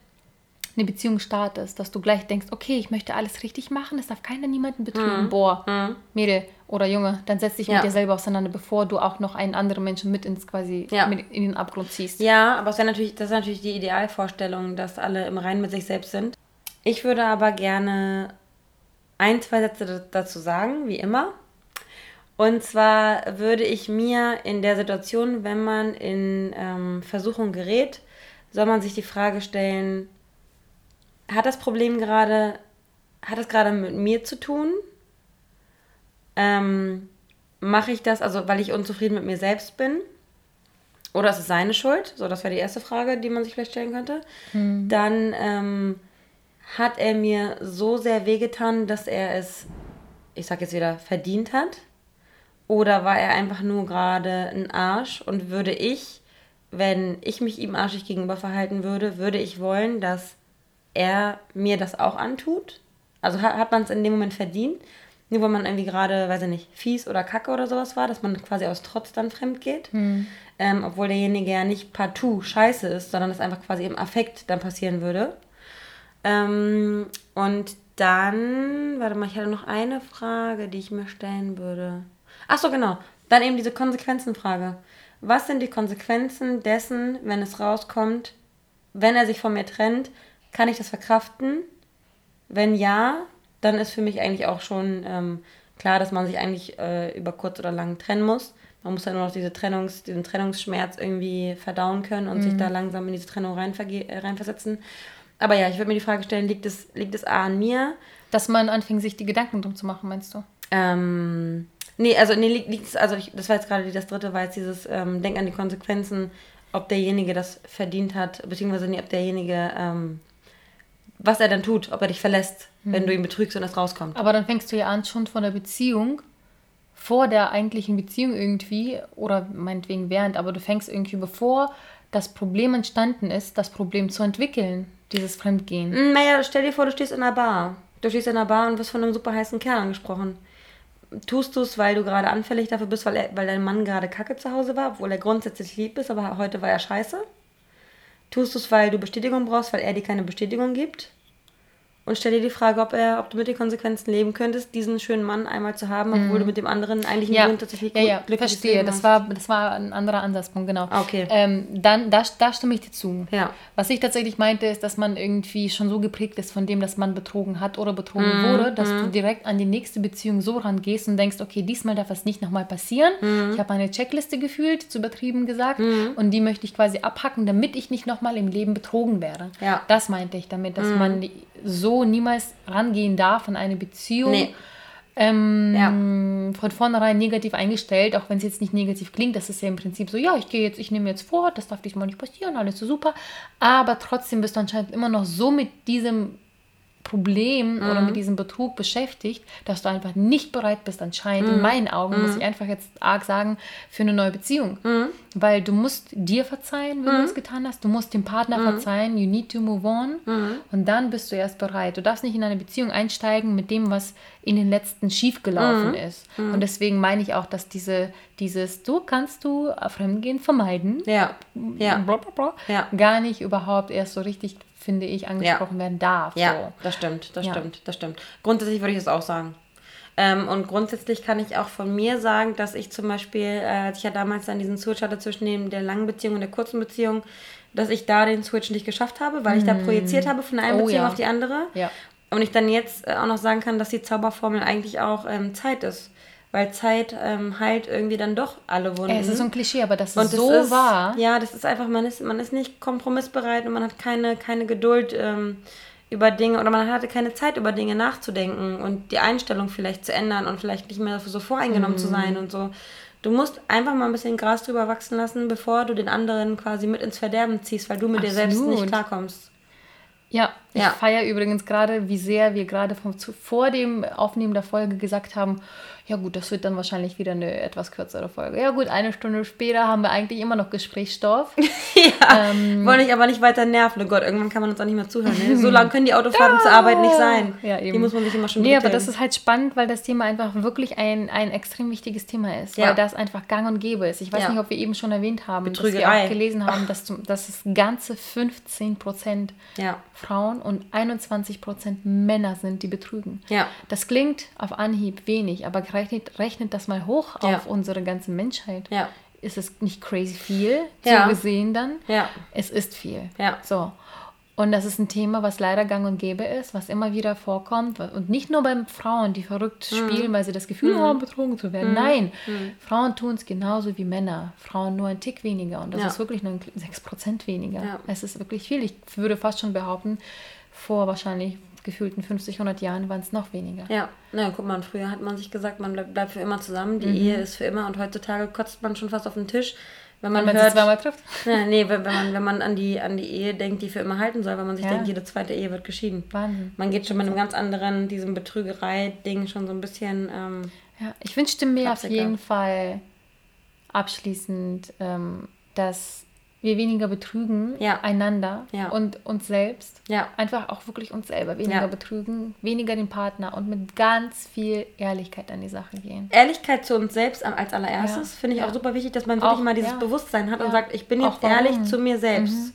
eine Beziehung startest, dass du gleich denkst, okay, ich möchte alles richtig machen, es darf keiner niemanden betrügen. Mhm. Boah, mhm. Mädel oder Junge, dann setz dich ja. mit dir selber auseinander, bevor du auch noch einen anderen Menschen mit ins quasi ja. mit in den Abgrund ziehst.
Ja, aber es ist natürlich, das ist natürlich die Idealvorstellung, dass alle im Reinen mit sich selbst sind. Ich würde aber gerne ein, zwei Sätze dazu sagen, wie immer. Und zwar würde ich mir in der Situation, wenn man in ähm, Versuchung gerät, soll man sich die Frage stellen, hat das Problem gerade, hat es gerade mit mir zu tun? Ähm, Mache ich das, also weil ich unzufrieden mit mir selbst bin? Oder ist es seine Schuld? So, das wäre die erste Frage, die man sich vielleicht stellen könnte. Hm. Dann ähm, hat er mir so sehr wehgetan, dass er es, ich sag jetzt wieder, verdient hat? Oder war er einfach nur gerade ein Arsch und würde ich wenn ich mich ihm arschig gegenüber verhalten würde, würde ich wollen, dass er mir das auch antut. Also hat, hat man es in dem Moment verdient. Nur weil man irgendwie gerade, weiß ich nicht, fies oder kacke oder sowas war, dass man quasi aus Trotz dann fremd geht.
Hm.
Ähm, obwohl derjenige ja nicht partout scheiße ist, sondern es einfach quasi im Affekt dann passieren würde. Ähm, und dann, warte mal, ich hatte noch eine Frage, die ich mir stellen würde. Ach so, genau. Dann eben diese Konsequenzenfrage. Was sind die Konsequenzen dessen, wenn es rauskommt, wenn er sich von mir trennt, kann ich das verkraften? Wenn ja, dann ist für mich eigentlich auch schon ähm, klar, dass man sich eigentlich äh, über kurz oder lang trennen muss. Man muss dann nur noch diese Trennungs-, diesen Trennungsschmerz irgendwie verdauen können und
Mhm.
sich da langsam in diese Trennung äh, reinversetzen. Aber ja, ich würde mir die Frage stellen, liegt es, liegt es A an mir?
Dass man anfängt, sich die Gedanken drum zu machen, meinst du?
Ähm, nee, also nee, liegt, also ich, das war jetzt gerade das dritte, war jetzt dieses ähm, Denk an die Konsequenzen, ob derjenige das verdient hat, beziehungsweise nee, ob derjenige, ähm, was er dann tut, ob er dich verlässt, wenn du ihn betrügst und das rauskommt.
Aber dann fängst du ja an schon von der Beziehung, vor der eigentlichen Beziehung irgendwie, oder meinetwegen während, aber du fängst irgendwie, bevor das Problem entstanden ist, das Problem zu entwickeln, dieses Fremdgehen.
Mm, Naja, stell dir vor, du stehst in einer Bar. Du stehst in einer Bar und wirst von einem super heißen Kerl angesprochen. Tust du es, weil du gerade anfällig dafür bist, weil, er, weil dein Mann gerade kacke zu Hause war, obwohl er grundsätzlich lieb ist, aber heute war er scheiße? Tust du es, weil du Bestätigung brauchst, weil er dir keine Bestätigung gibt? Und stell dir die Frage, ob, er, ob du mit den Konsequenzen leben könntest, diesen schönen Mann einmal zu haben, obwohl du mit dem anderen eigentlich ein
Ja,
grundsätzlich
ja, ja,
glückliches
verstehe.
Leben
Das war, das war ein anderer Ansatzpunkt, genau.
Ah, okay.
Ähm, dann, da, da stimme ich dir zu.
Ja.
Was ich tatsächlich meinte, ist, dass man irgendwie schon so geprägt ist von dem, dass man betrogen hat oder betrogen
Mhm,
wurde, dass du direkt an die nächste Beziehung so rangehst und denkst, okay, diesmal darf es nicht nochmal passieren.
Mhm.
Ich habe eine Checkliste gefühlt, zu übertrieben gesagt, und die möchte ich quasi abhacken, damit ich nicht nochmal im Leben betrogen werde.
Ja. Mhm.
Das meinte ich damit, dass man die- so niemals rangehen darf an eine Beziehung.
Nee.
Ähm,
Ja.
von vornherein negativ eingestellt, auch wenn es jetzt nicht negativ klingt. Das ist ja im Prinzip so, ja, ich gehe jetzt, ich nehme jetzt vor, das darf diesmal nicht passieren, alles so super. Aber trotzdem bist du anscheinend immer noch so mit diesem Problem oder
Mhm.
mit diesem Betrug beschäftigt, dass du einfach nicht bereit bist, anscheinend
Mhm.
in meinen Augen, muss ich einfach jetzt arg sagen, für eine neue Beziehung. Weil du musst dir verzeihen, wenn du das getan hast. Du musst dem Partner verzeihen. You need to move on. Und dann bist du erst bereit. Du darfst nicht in eine Beziehung einsteigen mit dem, was in den letzten schiefgelaufen ist. Und deswegen meine ich auch, dass diese, dieses, du kannst du Fremdgehen vermeiden,
Ja. Ja.
bla, bla, bla,
Ja.
gar nicht überhaupt erst so richtig, finde ich, angesprochen werden darf.
Ja,
So.
das stimmt, das
Ja.
stimmt, das stimmt. Grundsätzlich würde ich das auch sagen. Ähm, und grundsätzlich kann ich auch von mir sagen, dass ich zum Beispiel, äh, als ich ja damals dann diesen Switch hatte zwischen dem, der langen Beziehung und der kurzen Beziehung, dass ich da den Switch nicht geschafft habe, weil ich da projiziert habe von der einen
Oh,
Beziehung
ja.
auf die andere.
Ja.
Und ich dann jetzt äh, auch noch sagen kann, dass die Zauberformel eigentlich auch ähm, Zeit ist. Weil Zeit ähm, heilt irgendwie dann doch alle Wunden.
Ey, Es ist so ein Klischee, aber das ist
es
so
ist,
wahr.
Ja, das ist einfach, man ist, man ist nicht kompromissbereit und man hat keine, keine Geduld ähm, über Dinge oder man hatte keine Zeit über Dinge nachzudenken und die Einstellung vielleicht zu ändern und vielleicht nicht mehr so voreingenommen zu
Mhm.
sein und so. Du musst einfach mal ein bisschen Gras drüber wachsen lassen, bevor du den anderen quasi mit ins Verderben ziehst, weil du mit dir selbst
Absolut.
nicht klarkommst.
Ja, ich
Ja.
feiere übrigens gerade, wie sehr wir gerade vor dem Aufnehmen der Folge gesagt haben, ja gut, das wird dann wahrscheinlich wieder eine etwas kürzere Folge. Ja gut, eine Stunde später haben wir eigentlich immer noch Gesprächsstoff.
ja,
Ähm.
wollen ich aber nicht weiter nerven. Oh Gott, irgendwann kann man uns auch nicht mehr zuhören. Ne? So lange können die Autofahrten zur Arbeit nicht sein.
Ja, eben.
Die muss man sich immer schon
Nee, aber das ist halt spannend, weil das Thema einfach wirklich ein, ein extrem wichtiges Thema ist,
Ja.
weil das einfach gang und gäbe ist. Ich weiß
Ja.
nicht, ob wir eben schon erwähnt haben, dass wir auch gelesen haben, dass, dass es ganze 15 Prozent. Frauen und 21 Prozent Männer sind, die betrügen.
Ja.
Das klingt auf Anhieb wenig, aber rechnet, rechnet das mal hoch
Ja.
auf unsere ganze Menschheit.
Ja.
Ist es nicht crazy viel, so gesehen dann?
Ja.
Es ist viel.
Ja.
So. Und das ist ein Thema, was leider gang und gäbe ist, was immer wieder vorkommt. Und nicht nur bei Frauen, die verrückt
Mhm.
spielen, weil sie das Gefühl haben, betrogen zu werden. Nein, Frauen tun es genauso wie Männer. Frauen nur ein Tick weniger. Und das
Ja.
ist wirklich nur ein 6% weniger.
Ja.
Es ist wirklich viel. Ich würde fast schon behaupten, vor wahrscheinlich gefühlten 50, 100 Jahren waren es noch weniger.
Ja, na guck mal, früher hat man sich gesagt, man bleibt, bleibt für immer zusammen,
Mhm.
die Ehe ist für immer und heutzutage kotzt man schon fast auf den Tisch, wenn man,
Wenn man
hört,
zweimal trifft.
Ja, nee, wenn, man, wenn man an, die, an die Ehe denkt, die für immer halten soll, weil man sich
Ja.
denkt, jede zweite Ehe wird geschieden.
Wahnsinn.
Man geht schon mit einem ganz anderen, diesem Betrügerei-Ding schon so ein bisschen, ähm,
Ja, ich wünschte mir auf jeden Fall abschließend, ähm, dass wir weniger betrügen
Ja.
einander
Ja.
und uns selbst.
Ja.
Einfach auch wirklich uns selber weniger betrügen, weniger den Partner und mit ganz viel Ehrlichkeit an die Sache gehen.
Ehrlichkeit zu uns selbst als allererstes finde ich auch super wichtig, dass man wirklich
Auch,
mal dieses. Bewusstsein hat und sagt, ich bin
Auch
jetzt
warum.
ehrlich zu mir selbst.
Mhm.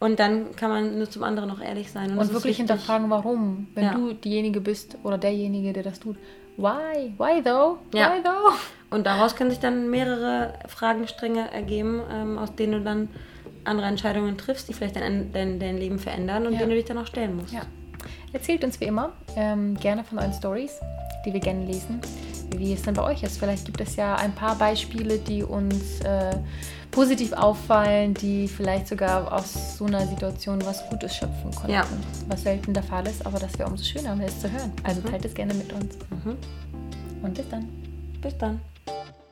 Und dann kann man nur zum anderen noch ehrlich sein.
Und
ist
wirklich hinterfragen, warum. Wenn du diejenige bist oder derjenige, der das tut. Why? Why though? Why though?
Und daraus können sich dann mehrere Fragenstränge ergeben, ähm, aus denen du dann andere Entscheidungen triffst, die vielleicht dein, dein, dein Leben verändern und
Ja.
denen du dich dann auch stellen musst.
Ja. Erzählt uns wie immer ähm, gerne von euren Stories, die wir gerne lesen, wie es dann bei euch ist. Vielleicht gibt es ja ein paar Beispiele, die uns äh, positiv auffallen, die vielleicht sogar aus so einer Situation was Gutes schöpfen konnten.
Ja.
Was selten der Fall ist, aber das wäre umso schöner, es zu hören. Also teilt es gerne mit uns.
Mhm.
Und bis dann.
Bis dann. you